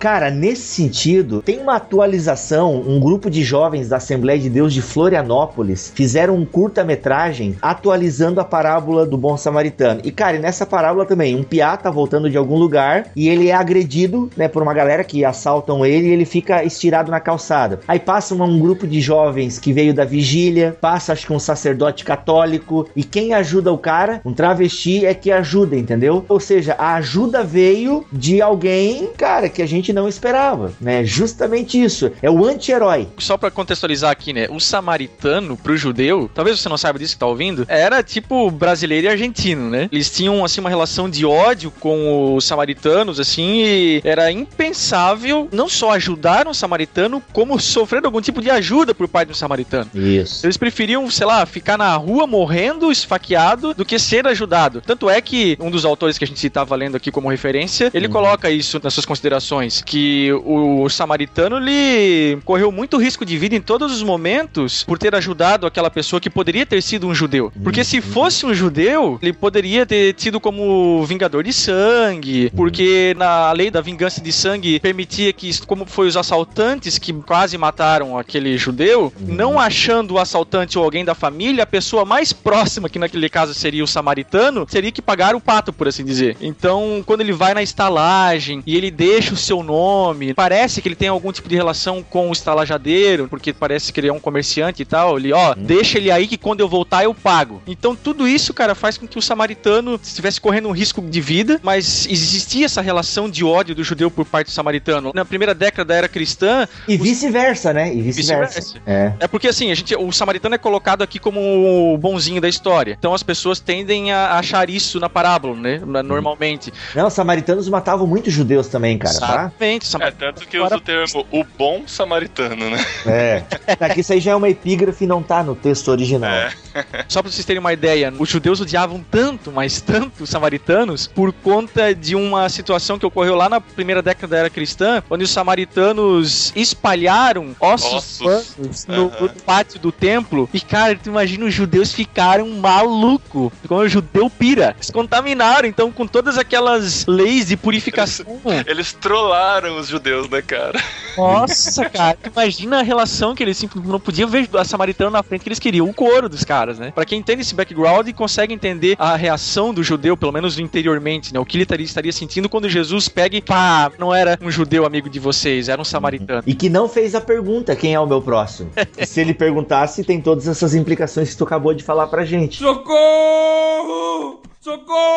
Cara, nesse sentido, tem uma atualização. Um grupo de jovens da Assembleia de Deus de Florianópolis fizeram um curta-metragem atualizando a parábola do bom samaritano. E, cara, e nessa parábola também, um piá tá voltando de algum lugar e ele é agredido, né, por uma galera que assaltam ele e ele fica estirado na calçada. Aí passa um grupo de jovens que veio da vigília, passa acho que um sacerdote católico e quem ajuda o cara, um travesti, é que ajuda, entendeu? Ou seja, a ajuda veio de alguém, cara, que a gente não esperava, né? Justamente isso. É o anti-herói. só pra contextualizar aqui, né? O samaritano pro judeu, talvez você não saiba disso que tá ouvindo, era tipo brasileiro e argentino, né? Eles tinham assim uma relação de ódio com os samaritanos, assim, e era impensável não só ajudar um samaritano, como sofrer algum tipo de ajuda por parte do samaritano. Isso. Eles preferiam, sei lá, ficar na rua morrendo, esfaqueado, do que ser ajudado. Tanto é que um dos autores que a gente estava lendo aqui como referência, ele coloca isso nas suas considerações, que o samaritano, ele correu muito risco de vida em todos os momentos por ter ajudado aquela pessoa que poderia ter sido um judeu. Porque se fosse um judeu, ele poderia ter tido como vingador de sangue, porque na lei da vingança de sangue permitia que, como foi os assaltantes que quase mataram aquele judeu, não achando o assaltante ou alguém da família, a pessoa mais próxima, que naquele caso seria o samaritano, seria que pagar o pato, por assim dizer. Então, quando ele vai na estalagem e ele deixa o seu nome. Parece que ele tem algum tipo de relação com o estalajadeiro, porque parece que ele é um comerciante e tal. Ele, ó, deixa ele aí que quando eu voltar eu pago. Então tudo isso, cara, faz com que o samaritano estivesse correndo um risco de vida, mas existia essa relação de ódio do judeu por parte do samaritano. Na primeira década da era cristã, E vice-versa, né? E vice-versa. Vice-versa. é. é porque assim, a gente, o samaritano é colocado aqui como o bonzinho da história. Então as pessoas tendem a achar isso na parábola, né? Na- Normalmente. Não, os samaritanos matavam muitos judeus também, cara, tá? Exatamente. É, tanto que eu uso o termo o bom samaritano, né? É. *laughs* Que isso aí já é uma epígrafe e não tá no texto original. É. *laughs* Só pra vocês terem uma ideia, os judeus odiavam tanto, mas tanto os samaritanos, por conta de uma situação que ocorreu lá na primeira década da era cristã, onde os samaritanos espalharam ossos, Ossos. no, no pátio do templo. E, cara, tu imagina, os judeus ficaram malucos. Como o judeu pira. Se contaminaram, então, com todas aquelas leis de purificação. Eles trollaram os judeus, né, cara? Nossa, cara, imagina a relação que eles assim, não podiam ver a samaritana na frente que eles queriam o couro dos caras, né? Pra quem entende esse background e consegue entender a reação do judeu, pelo menos interiormente, né? O que ele estaria, estaria sentindo quando Jesus pega e pá, não era um judeu amigo de vocês, era um samaritano. E que não fez a pergunta quem é o meu próximo. *laughs* Se ele perguntasse, tem todas essas implicações que tu acabou de falar pra gente. Socorro! Socorro!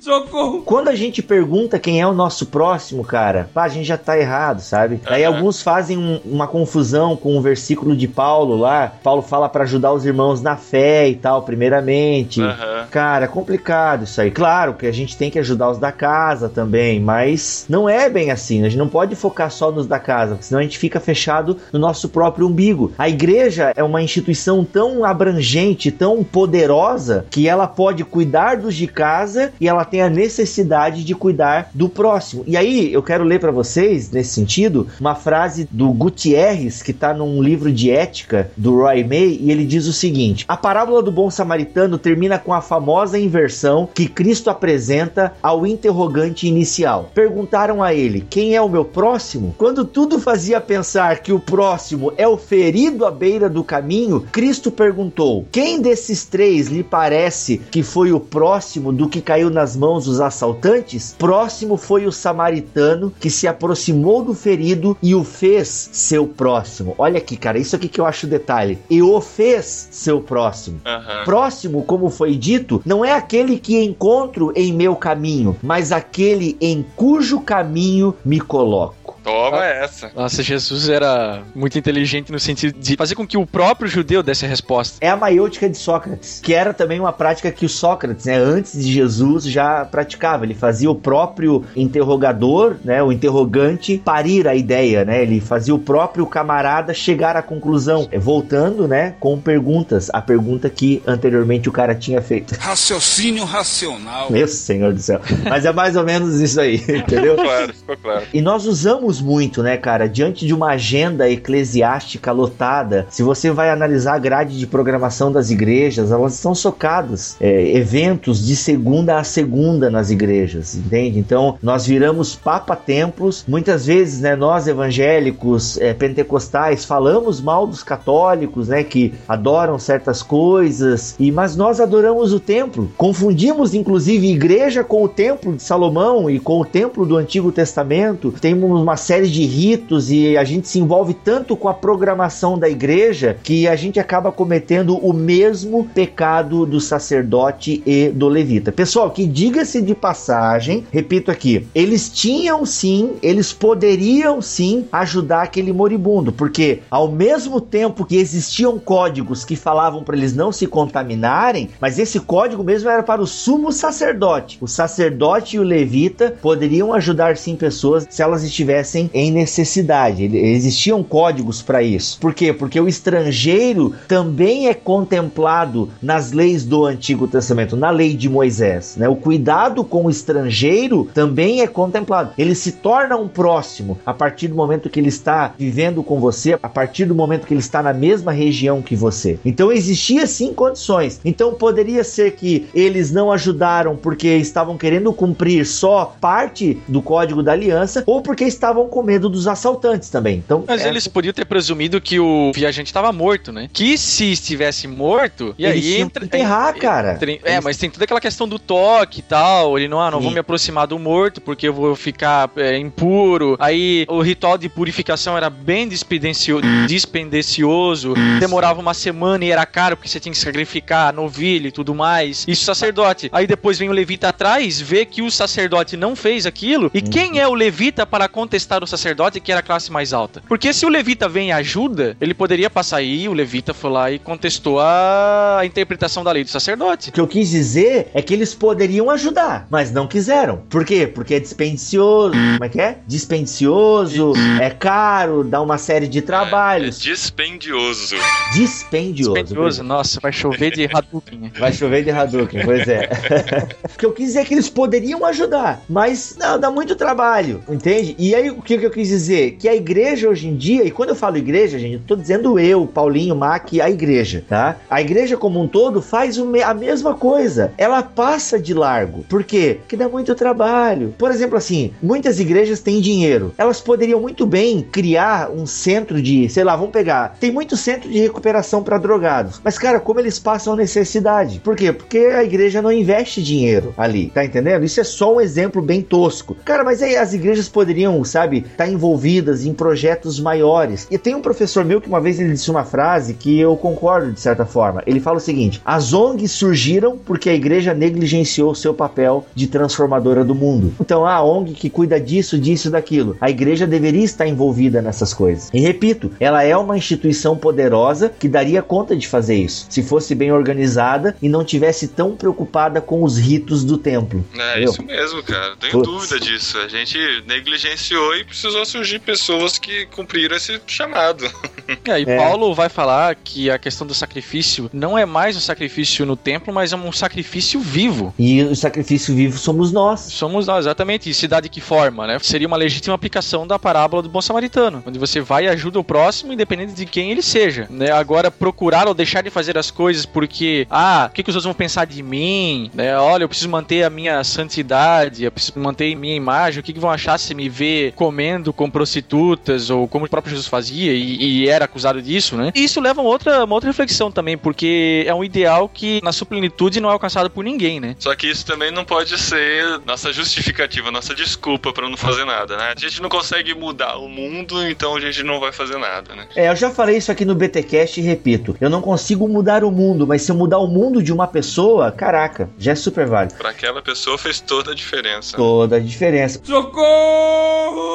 Socorro! Quando a gente pergunta quem é o nosso próximo, cara, pá, a gente já tá errado, sabe? Aí alguns fazem um- uma confusão com o versículo de Paulo lá. Paulo fala pra ajudar os irmãos na fé e tal, primeiramente. Aham. Cara, é complicado isso aí. Claro que a gente tem que ajudar os da casa também, mas não é bem assim. A gente não pode focar só nos da casa, senão a gente fica fechado no nosso próprio umbigo. A igreja é uma instituição tão abrangente, tão poderosa, que ela pode cuidar dos de casa e ela tem a necessidade de cuidar do próximo. E aí, eu quero ler para vocês, nesse sentido, uma frase do Gutierrez, que tá num livro de ética do Roy May, e ele diz o seguinte: A parábola do bom samaritano termina com a famosa inversão que Cristo apresenta ao interrogante inicial. Perguntaram a ele: Quem é o meu próximo? Quando tudo fazia pensar que o próximo é o ferido à beira do caminho, Cristo perguntou: Quem desses três lhe parece que foi o próximo do que caiu nas mãos dos assaltantes? Próximo foi o samaritano que se aproximou do ferido e o fez seu próximo. Olha aqui, cara, isso aqui que eu acho detalhe. E o fez seu próximo. Aham. Próximo, como foi dito, não é aquele que encontro em meu caminho, mas aquele em cujo caminho me coloco. Toma essa. Nossa, Jesus era muito inteligente no sentido de fazer com que o próprio judeu desse a resposta. É a maiêutica de Sócrates, que era também uma prática que o Sócrates, né, antes de Jesus, já praticava. Ele fazia o próprio interrogador, né, o interrogante, parir a ideia, né? Ele fazia o próprio camarada chegar à conclusão, É, voltando, né, com perguntas, a pergunta que anteriormente o cara tinha feito. Raciocínio racional. Meu Senhor do céu. Mas é mais ou menos isso aí, *laughs* entendeu? Claro, ficou claro. E nós usamos muito, né, cara, diante de uma agenda eclesiástica lotada. Se você vai analisar a grade de programação das igrejas, elas estão socadas. É, eventos de segunda a segunda nas igrejas, entende? Então, nós viramos papa-templos. Muitas vezes, né, nós evangélicos, é, pentecostais, falamos mal dos católicos, né, que adoram certas coisas, e mas nós adoramos o templo. Confundimos, inclusive, igreja com o templo de Salomão e com o templo do Antigo Testamento. Temos uma série de ritos e a gente se envolve tanto com a programação da igreja que a gente acaba cometendo o mesmo pecado do sacerdote e do levita. Pessoal, que diga-se de passagem, repito aqui, eles tinham sim, eles poderiam sim ajudar aquele moribundo, porque ao mesmo tempo que existiam códigos que falavam para eles não se contaminarem, mas esse código mesmo era para o sumo sacerdote. O sacerdote e o levita poderiam ajudar sim pessoas se elas estivessem em necessidade. Existiam códigos para isso. Por quê? Porque o estrangeiro também é contemplado nas leis do Antigo Testamento, na lei de Moisés. Né? O cuidado com o estrangeiro também é contemplado. Ele se torna um próximo a partir do momento que ele está vivendo com você, a partir do momento que ele está na mesma região que você. Então existia sim condições. Então poderia ser que eles não ajudaram porque estavam querendo cumprir só parte do código da aliança ou porque estavam estavam com medo dos assaltantes também. Então, Mas é, eles podiam ter presumido que o viajante estava morto, né? Que se estivesse morto, e eles aí entra. enterrar, cara. entra em- É, Eles- mas tem toda aquela questão do toque e tal. Ele não, ah, não vou me aproximar do morto porque eu vou ficar é, impuro. Aí o ritual de purificação era bem dispendencio- dispendicioso, demorava uma semana e era caro porque você tinha que sacrificar novilho e tudo mais. Isso sacerdote. Aí depois vem o levita atrás, vê que o sacerdote não fez aquilo. E quem é o levita para contestar o sacerdote que era a classe mais alta? Porque se o levita vem e ajuda, ele poderia passar aí, o levita foi lá e contestou a a interpretação da lei do sacerdote. O que eu quis dizer é que eles poderiam ajudar, mas não quiseram. Por quê? Porque é dispendicioso. Como é que é? Dispendicioso, é caro, dá uma série de É trabalhos. dispendioso. Dispendioso. Dispendioso, nossa, vai chover de Hadouken. *laughs* Vai chover de Hadouken, pois é. *laughs* o que eu quis dizer é que eles poderiam ajudar, mas não, dá muito trabalho, entende? E aí o que, que eu quis dizer? Que a igreja hoje em dia, e quando eu falo igreja, gente, eu tô dizendo eu, Paulinho, Mac, a igreja, tá? A igreja como um todo faz a mesma coisa. Ela passa de largo. Por quê? Porque dá muito trabalho. Por exemplo, assim, muitas igrejas têm dinheiro. Elas poderiam muito bem criar um centro de, sei lá, vamos pegar. Tem muito centro de recuperação para drogados. Mas, cara, como eles passam necessidade? Por quê? Porque a igreja não investe dinheiro ali. Tá entendendo? Isso é só um exemplo bem tosco. Cara, mas aí as igrejas poderiam, sabe, estar envolvidas em projetos maiores. E tem um professor meu que uma vez ele disse uma frase que eu concordo de certa forma. Ele fala o seguinte: as ONGs surgiram porque a igreja negligenciou seu papel de transformadora do mundo. Então, a ONG que cuida disso, disso, daquilo. A igreja deveria estar envolvida nessas coisas. E repito, ela é uma instituição poderosa que daria conta de fazer isso, se fosse bem organizada e não tivesse tão preocupada com os ritos do templo. É Entendeu? isso mesmo, cara. Tenho Putz. dúvida disso. A gente negligenciou e precisou surgir pessoas que cumpriram esse chamado. *laughs* E aí, É. Paulo vai falar que a questão do sacrifício não é mais um sacrifício no templo, mas é um sacrifício vivo. E o sacrifício vivo somos nós. Somos nós, exatamente. E cidade que forma, né? Seria uma legítima aplicação da parábola do bom samaritano, onde você vai e ajuda o próximo, independente de quem ele seja. Né? Agora, procurar ou deixar de fazer as coisas porque, ah, o que, que os outros vão pensar de mim? Né? Olha, eu preciso manter a minha santidade, eu preciso manter a minha imagem. O que, que vão achar se me ver comendo com prostitutas ou como o próprio Jesus fazia e, e era acusado disso, né? E isso leva a outra, uma outra reflexão também, porque é um ideal que na sua plenitude não é alcançado por ninguém, né? Só que isso também não pode ser nossa justificativa, nossa desculpa pra não fazer nada, né? A gente não consegue mudar o mundo, então a gente não vai fazer nada, né? É, eu já falei isso aqui no BTcast e repito. Eu não consigo mudar o mundo, mas se eu mudar o mundo de uma pessoa, caraca, já é super válido. Pra aquela pessoa fez toda a diferença. Toda a diferença. Socorro!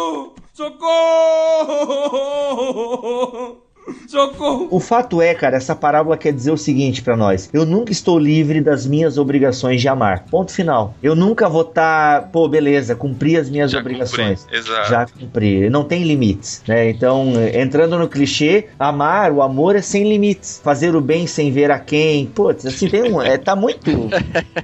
Socorro! *laughs* Socorro! O fato é, cara, essa parábola quer dizer o seguinte pra nós: eu nunca estou livre das minhas obrigações de amar. Ponto final. Eu nunca vou estar, pô, beleza, cumpri as minhas Já obrigações. cumpri, exato. Já cumpri. Não tem limites, né? Então, entrando no clichê, amar, o amor é sem limites. Fazer o bem sem ver a quem. Putz, assim tem um, é, tá muito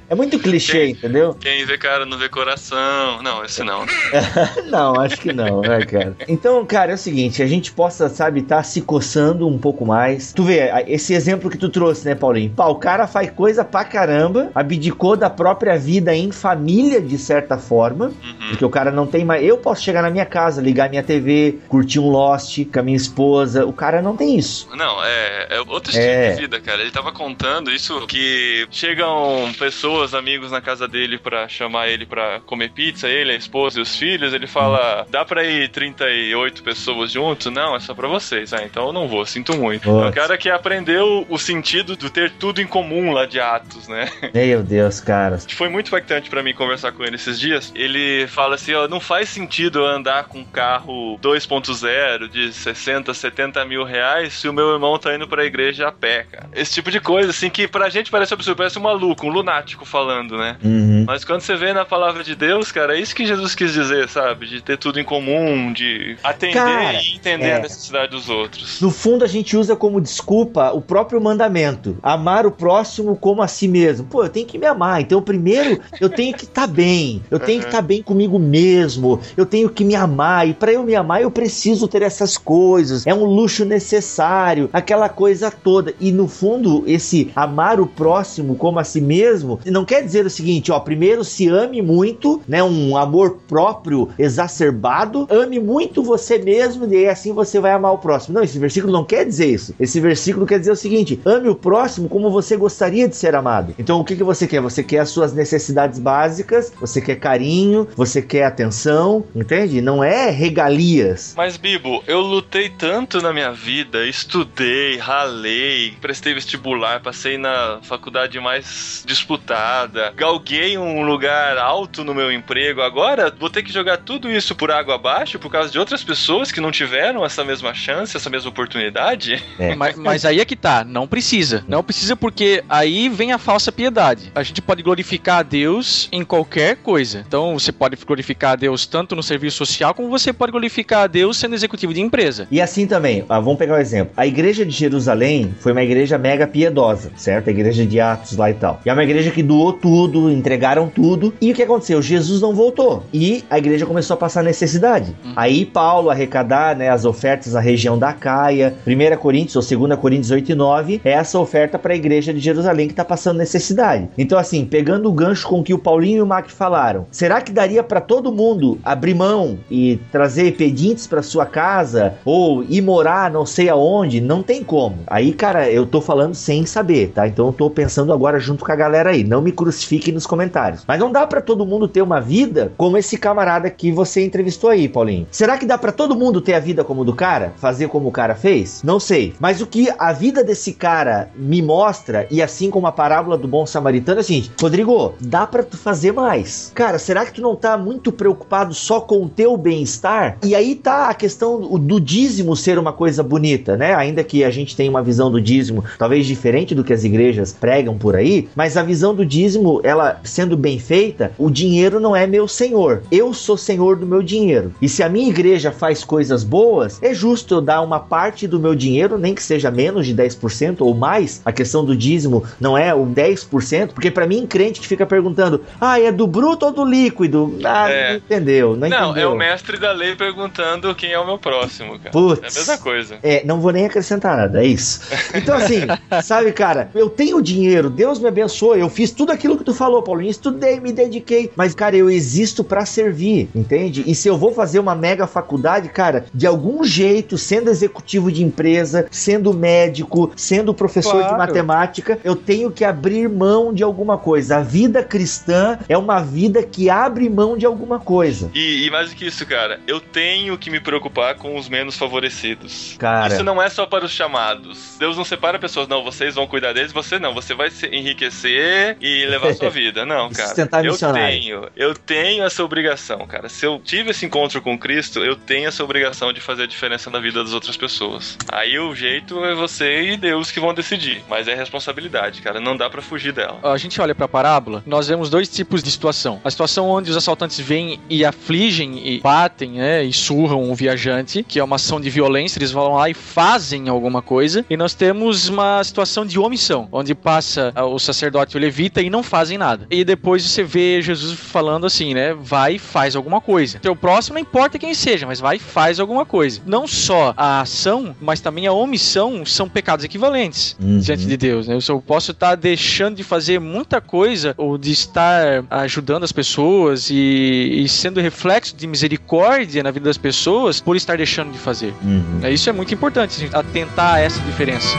é muito clichê, entendeu? Quem vê cara não vê coração. Não, esse não. *laughs* não, acho que não, né, cara? Então, cara, é o seguinte, a gente possa, sabe, tá se coçando um pouco mais. Tu vê, esse exemplo que tu trouxe, né, Paulinho? Pá, o cara faz coisa pra caramba, abdicou da própria vida em família, de certa forma, Uhum. porque o cara não tem mais... Eu posso chegar na minha casa, ligar minha TV, curtir um Lost com a minha esposa, o cara não tem isso. Não, é, é outro estilo É. de vida, cara. Ele tava contando isso que chegam pessoas, amigos na casa dele pra chamar ele pra comer pizza, ele, a esposa e os filhos. Ele fala: dá pra ir 38 pessoas juntos? Não, é só pra vocês. Ah, então não vou, sinto muito. É Nossa. um cara que aprendeu o sentido do ter tudo em comum lá de Atos, né? Meu Deus, cara. Foi muito impactante pra mim conversar com ele esses dias. Ele fala assim: ó, não faz sentido eu andar com um carro 2.0 de 60, 70 mil reais se o meu irmão tá indo pra igreja a pé, cara. Esse tipo de coisa, assim, que pra gente parece absurdo, parece um maluco, um lunático falando, né? Uhum. Mas quando você vê na palavra de Deus, cara, é isso que Jesus quis dizer, sabe? De ter tudo em comum, de atender Cara, e entender é. a necessidade dos outros. No fundo, a gente usa como desculpa o próprio mandamento: amar o próximo como a si mesmo. Pô, eu tenho que me amar. Então, primeiro, eu tenho que estar bem. Eu tenho que estar bem comigo mesmo. Eu tenho que me amar. E para eu me amar, eu preciso ter essas coisas. É um luxo necessário. Aquela coisa toda. E no fundo, esse amar o próximo como a si mesmo não quer dizer o seguinte: ó, primeiro se ame muito, né? Um amor próprio exacerbado. Ame muito você mesmo e assim você vai amar o próximo. Não, esse versículo não quer dizer isso. Esse versículo quer dizer o seguinte: ame o próximo como você gostaria de ser amado. Então, o que, que você quer? Você quer as suas necessidades básicas, você quer carinho, você quer atenção, entende? Não é regalias. Mas, Bibo, eu lutei tanto na minha vida, estudei, ralei, prestei vestibular, passei na faculdade mais disputada, galguei um lugar alto no meu emprego. Agora vou ter que jogar tudo isso por água abaixo por causa de outras pessoas que não tiveram essa mesma chance, essa mesma oportunidade. É. *laughs* Mas, mas aí é que tá, não precisa. Não precisa porque aí vem a falsa piedade. A gente pode glorificar a Deus em qualquer coisa. Então você pode glorificar a Deus tanto no serviço social como você pode glorificar a Deus sendo executivo de empresa. E assim também, ah, vamos pegar um exemplo. A igreja de Jerusalém foi uma igreja mega piedosa, certo? A igreja de Atos lá e tal. E é uma igreja que doou tudo, entregaram tudo. E o que aconteceu? Jesus não voltou. E a igreja começou a passar necessidade. Aí Paulo arrecadar né, as ofertas na região da Caia. 1 Coríntios ou 2 Coríntios 8 e 9 é essa oferta para a igreja de Jerusalém que está passando necessidade. Então, assim, pegando o gancho com que o Paulinho e o Mac falaram, será que daria para todo mundo abrir mão e trazer pedintes para sua casa ou ir morar não sei aonde? Não tem como. Aí, cara, eu tô falando sem saber, tá? Então eu tô pensando agora junto com a galera aí. Não me crucifiquem nos comentários. Mas não dá para todo mundo ter uma vida como esse camarada que você entrevistou aí, Paulinho. Será que dá para todo mundo ter a vida como do cara? Fazer como o cara fez? Não sei. Mas o que a vida desse cara me mostra, e assim como a parábola do bom samaritano, é seguinte: Rodrigo, dá para tu fazer mais. Cara, será que tu não tá muito preocupado só com o teu bem-estar? E aí tá a questão do dízimo ser uma coisa bonita, né? Ainda que a gente tenha uma visão do dízimo talvez diferente do que as igrejas pregam por aí, mas a visão do dízimo, ela sendo bem feita, o dinheiro não é meu senhor. Eu sou senhor do meu dinheiro. E se a minha igreja faz coisas boas, é justo eu dar uma parte do meu dinheiro, nem que seja menos de 10% ou mais. A questão do dízimo não é o 10%, porque para mim, crente que fica perguntando: ah, é do bruto ou do líquido? Ah, É. não entendeu, não, Não, entendeu. é o mestre da lei perguntando quem é o meu próximo, cara. Putz. É a mesma coisa. É, não vou nem acrescentar nada, é isso. Então, assim, *laughs* sabe, cara, eu tenho dinheiro, Deus me abençoe, eu fiz tudo aquilo que tu falou, Paulinho, estudei, me dediquei, mas, cara, eu existo pra servir, entende? E se eu vou fazer uma mega faculdade, cara, de algum jeito, sendo executivo de empresa, sendo médico, sendo professor de Claro. matemática, eu tenho que abrir mão de alguma coisa. A vida cristã é uma vida que abre mão de alguma coisa. E, e mais do que isso, cara, eu tenho que me preocupar com os menos favorecidos. Cara. Isso não é só para os chamados. Deus não separa pessoas, não, vocês vão cuidar deles, você não, você vai se enriquecer e levar sua *laughs* vida. Não, cara. sustentar eu tenho, eu tenho essa obrigação, cara. Se eu tive esse encontro com Cristo, eu tenho essa obrigação de fazer a diferença na vida das outras pessoas. Aí o jeito é você e Deus que vão decidir, mas é responsabilidade, cara, não dá pra fugir dela. A gente olha pra parábola, nós vemos dois tipos de situação. A situação onde os assaltantes vêm e afligem e batem, né, e surram o viajante, que é uma ação de violência, eles vão lá e fazem alguma coisa. E nós temos uma situação de omissão, onde passa ah, o sacerdote e o levita e não fazem nada. E depois você vê Jesus falando assim, né, vai e faz alguma coisa. Teu próximo não importa quem seja, mas vai e faz alguma coisa. Não só a ação, mas também a omissão são pecados equivalentes Uhum. diante de Deus, né? Eu posso estar deixando de fazer muita coisa ou de estar ajudando as pessoas e, e sendo reflexo de misericórdia na vida das pessoas por estar deixando de fazer. Uhum. É, Isso é muito importante, gente, atentar a essa diferença.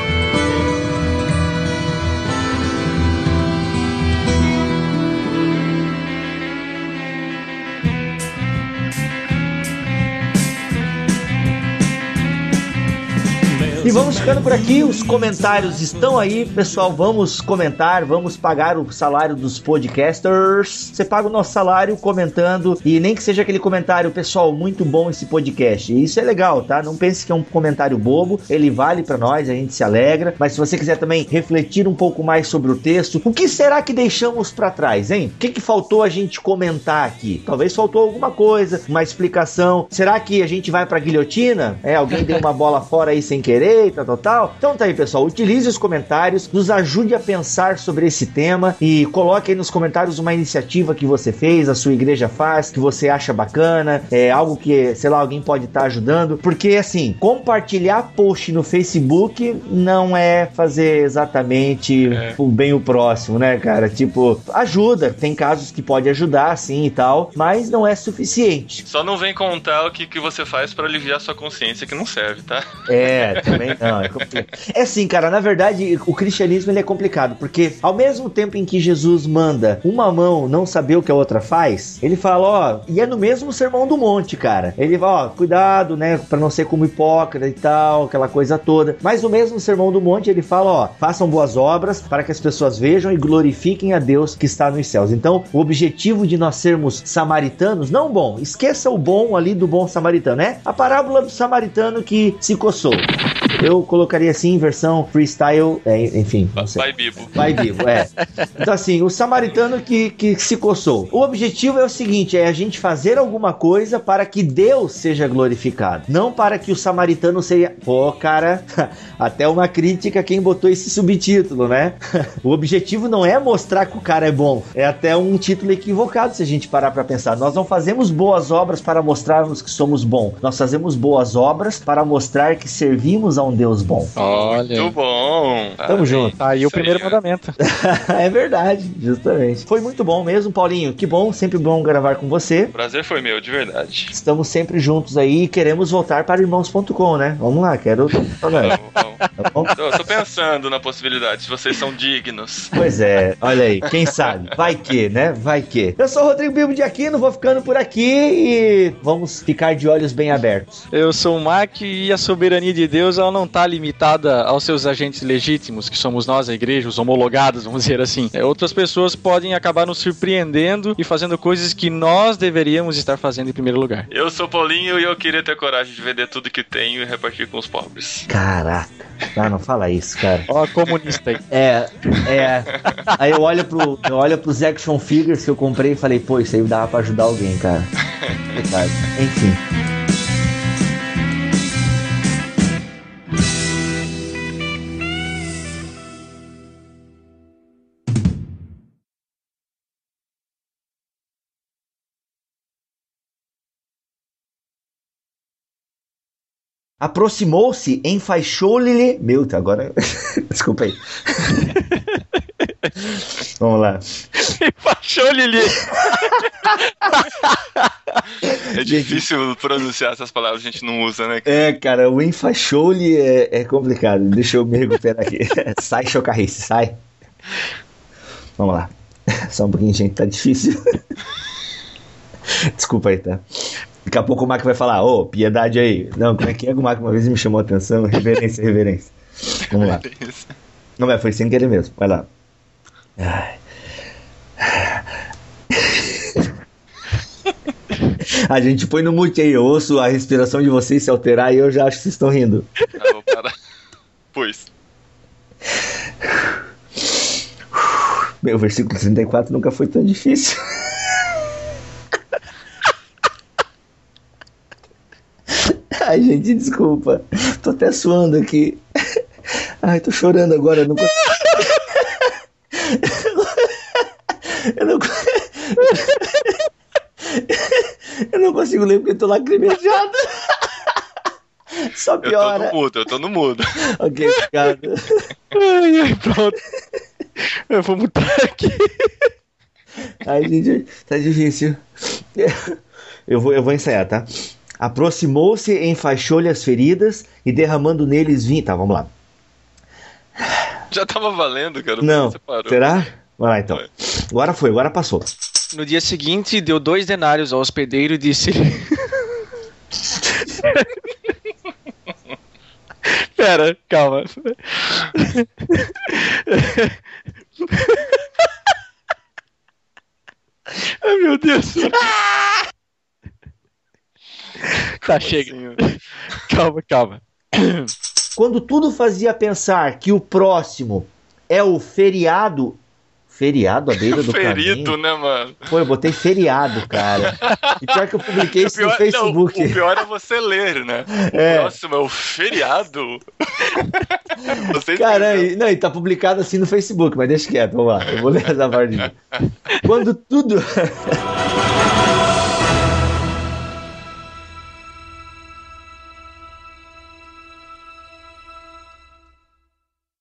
E vamos ficando por aqui, os comentários estão aí, pessoal. Vamos comentar, vamos pagar o salário dos podcasters. Você paga o nosso salário comentando, e nem que seja aquele comentário, pessoal, muito bom esse podcast. Isso é legal, tá? Não pense que é um comentário bobo, ele vale pra nós, a gente se alegra. Mas se você quiser também refletir um pouco mais sobre o texto, o que será que deixamos pra trás, hein? O que, que faltou a gente comentar aqui? Talvez faltou alguma coisa, uma explicação. Será que a gente vai pra guilhotina? É, alguém deu uma bola fora aí sem querer? Sei, tal, tal, tal. Então tá aí, pessoal. Utilize os comentários, nos ajude a pensar sobre esse tema e coloque aí nos comentários uma iniciativa que você fez, a sua igreja faz, que você acha bacana, é algo que, sei lá, alguém pode estar ajudando. Porque, assim, compartilhar post no Facebook não é fazer exatamente É. o bem o próximo, né, cara? Tipo, ajuda. Tem casos que pode ajudar, sim e tal, mas não é suficiente. Só não vem contar o que, que você faz pra aliviar sua consciência, que não serve, tá? É, também não. É, é assim, cara, na verdade, o cristianismo ele é complicado, porque ao mesmo tempo em que Jesus manda uma mão não saber o que a outra faz, ele fala, ó, e é no mesmo sermão do monte, cara. Ele fala, ó, cuidado, né, pra não ser como hipócrita e tal, aquela coisa toda. Mas no mesmo sermão do monte, ele fala, ó, façam boas obras para que as pessoas vejam e glorifiquem a Deus que está nos céus. Então, o objetivo de nós sermos samaritanos, não bom, esqueça o bom ali do bom samaritano, né? A parábola do samaritano que se coçou. Eu colocaria assim em versão freestyle, é, enfim. Vai, Bibo. Vai vivo, é. Então, assim, o samaritano que, que se coçou. O objetivo é o seguinte: é a gente fazer alguma coisa para que Deus seja glorificado. Não para que o samaritano seja. Pô, cara, *laughs* até uma crítica a quem botou esse subtítulo, né? *laughs* O objetivo não é mostrar que o cara é bom. É até um título equivocado se a gente parar pra pensar. Nós não fazemos boas obras para mostrarmos que somos bons. Nós fazemos boas obras para mostrar que servimos a um Deus bom. Olha. Muito bom. Tamo junto. Tá aí o primeiro ó. mandamento. *laughs* é verdade, justamente. Foi muito bom mesmo, Paulinho. Que bom, sempre bom gravar com você. O prazer foi meu, de verdade. Estamos sempre juntos aí e queremos voltar para irmãos.com, né? Vamos lá, quero. *laughs* Vamos, vamos. Tá bom? Eu tô pensando na possibilidade, se vocês são dignos. Pois é, olha aí, quem sabe? Vai que, né? Vai que. Eu sou o Rodrigo Bibo de Aquino, vou ficando por aqui e vamos ficar de olhos bem abertos. Eu sou o Mac e a soberania de Deus ela não está limitada aos seus agentes legítimos, que somos nós, a igreja, os homologados, vamos dizer assim. É, outras pessoas podem acabar nos surpreendendo e fazendo coisas que nós deveríamos estar fazendo em primeiro lugar. Eu sou Paulinho e eu queria ter coragem de vender tudo que tenho e repartir com os pobres. Caraca, ah, não fala isso, cara. Ó, comunista aí. É, é. Aí eu olho pro, eu olho pros action figures que eu comprei e falei, pô, isso aí dava pra ajudar alguém, cara. Enfim. Aproximou-se, enfaixou-lhe. Meu, tá, agora. *laughs* Desculpa aí. *laughs* Vamos lá. Fachou, Lili! *laughs* É difícil pronunciar essas palavras, a gente não usa, né? É, cara, o enfaixou-lhe é, é complicado. Deixa eu me recuperar aqui. sai, chocarrice, sai. Vamos lá. Só um pouquinho, gente, tá difícil. Desculpa aí, tá? Daqui a pouco o Mac vai falar, ô, piedade aí. Não, como é que é? O Mac uma vez me chamou a atenção. *laughs* Reverência, reverência. Vamos lá. Não, mas foi sem querer mesmo. Vai lá. Ai. A gente põe no mute aí, eu ouço a respiração de vocês se alterar e eu já acho que vocês estão rindo. Ah, vou parar. *laughs* Pois. Meu, versículo 34 nunca foi tão difícil. Ai, gente, desculpa. Tô até suando aqui. *laughs* Ai, tô chorando agora. Eu não consigo. *laughs* Eu não... *laughs* eu não consigo ler porque eu tô lacrimejado. Só Eu tô piora. no mudo, eu tô no mudo. Ok, obrigado. Ai, ai, pronto. Eu vou mudar aqui. Ai, gente, tá difícil. Eu vou, eu vou ensaiar, tá? Aproximou-se, enfaixou-lhe as feridas e derramando neles vinho. Tá, vamos lá. Já tava valendo, cara. Não, Você parou. será? Vai lá então. Agora foi, agora passou. No dia seguinte, deu dois denários ao hospedeiro e disse. *laughs* Pera, calma. *laughs* Ai meu Deus. *laughs* Tá, chega. *laughs* Calma, calma. *coughs* Quando tudo fazia pensar que o próximo é o feriado Feriado à beira do Ferido, caminho. né, mano? Pô, eu botei feriado, cara. E pior que eu publiquei *laughs* isso no Facebook. Não, o pior é você ler, né? É. O próximo é o feriado. Você Cara, entendeu? e, não, e tá publicado assim no Facebook, mas deixa quieto, vamos lá. Eu vou ler essa parte. Quando tudo.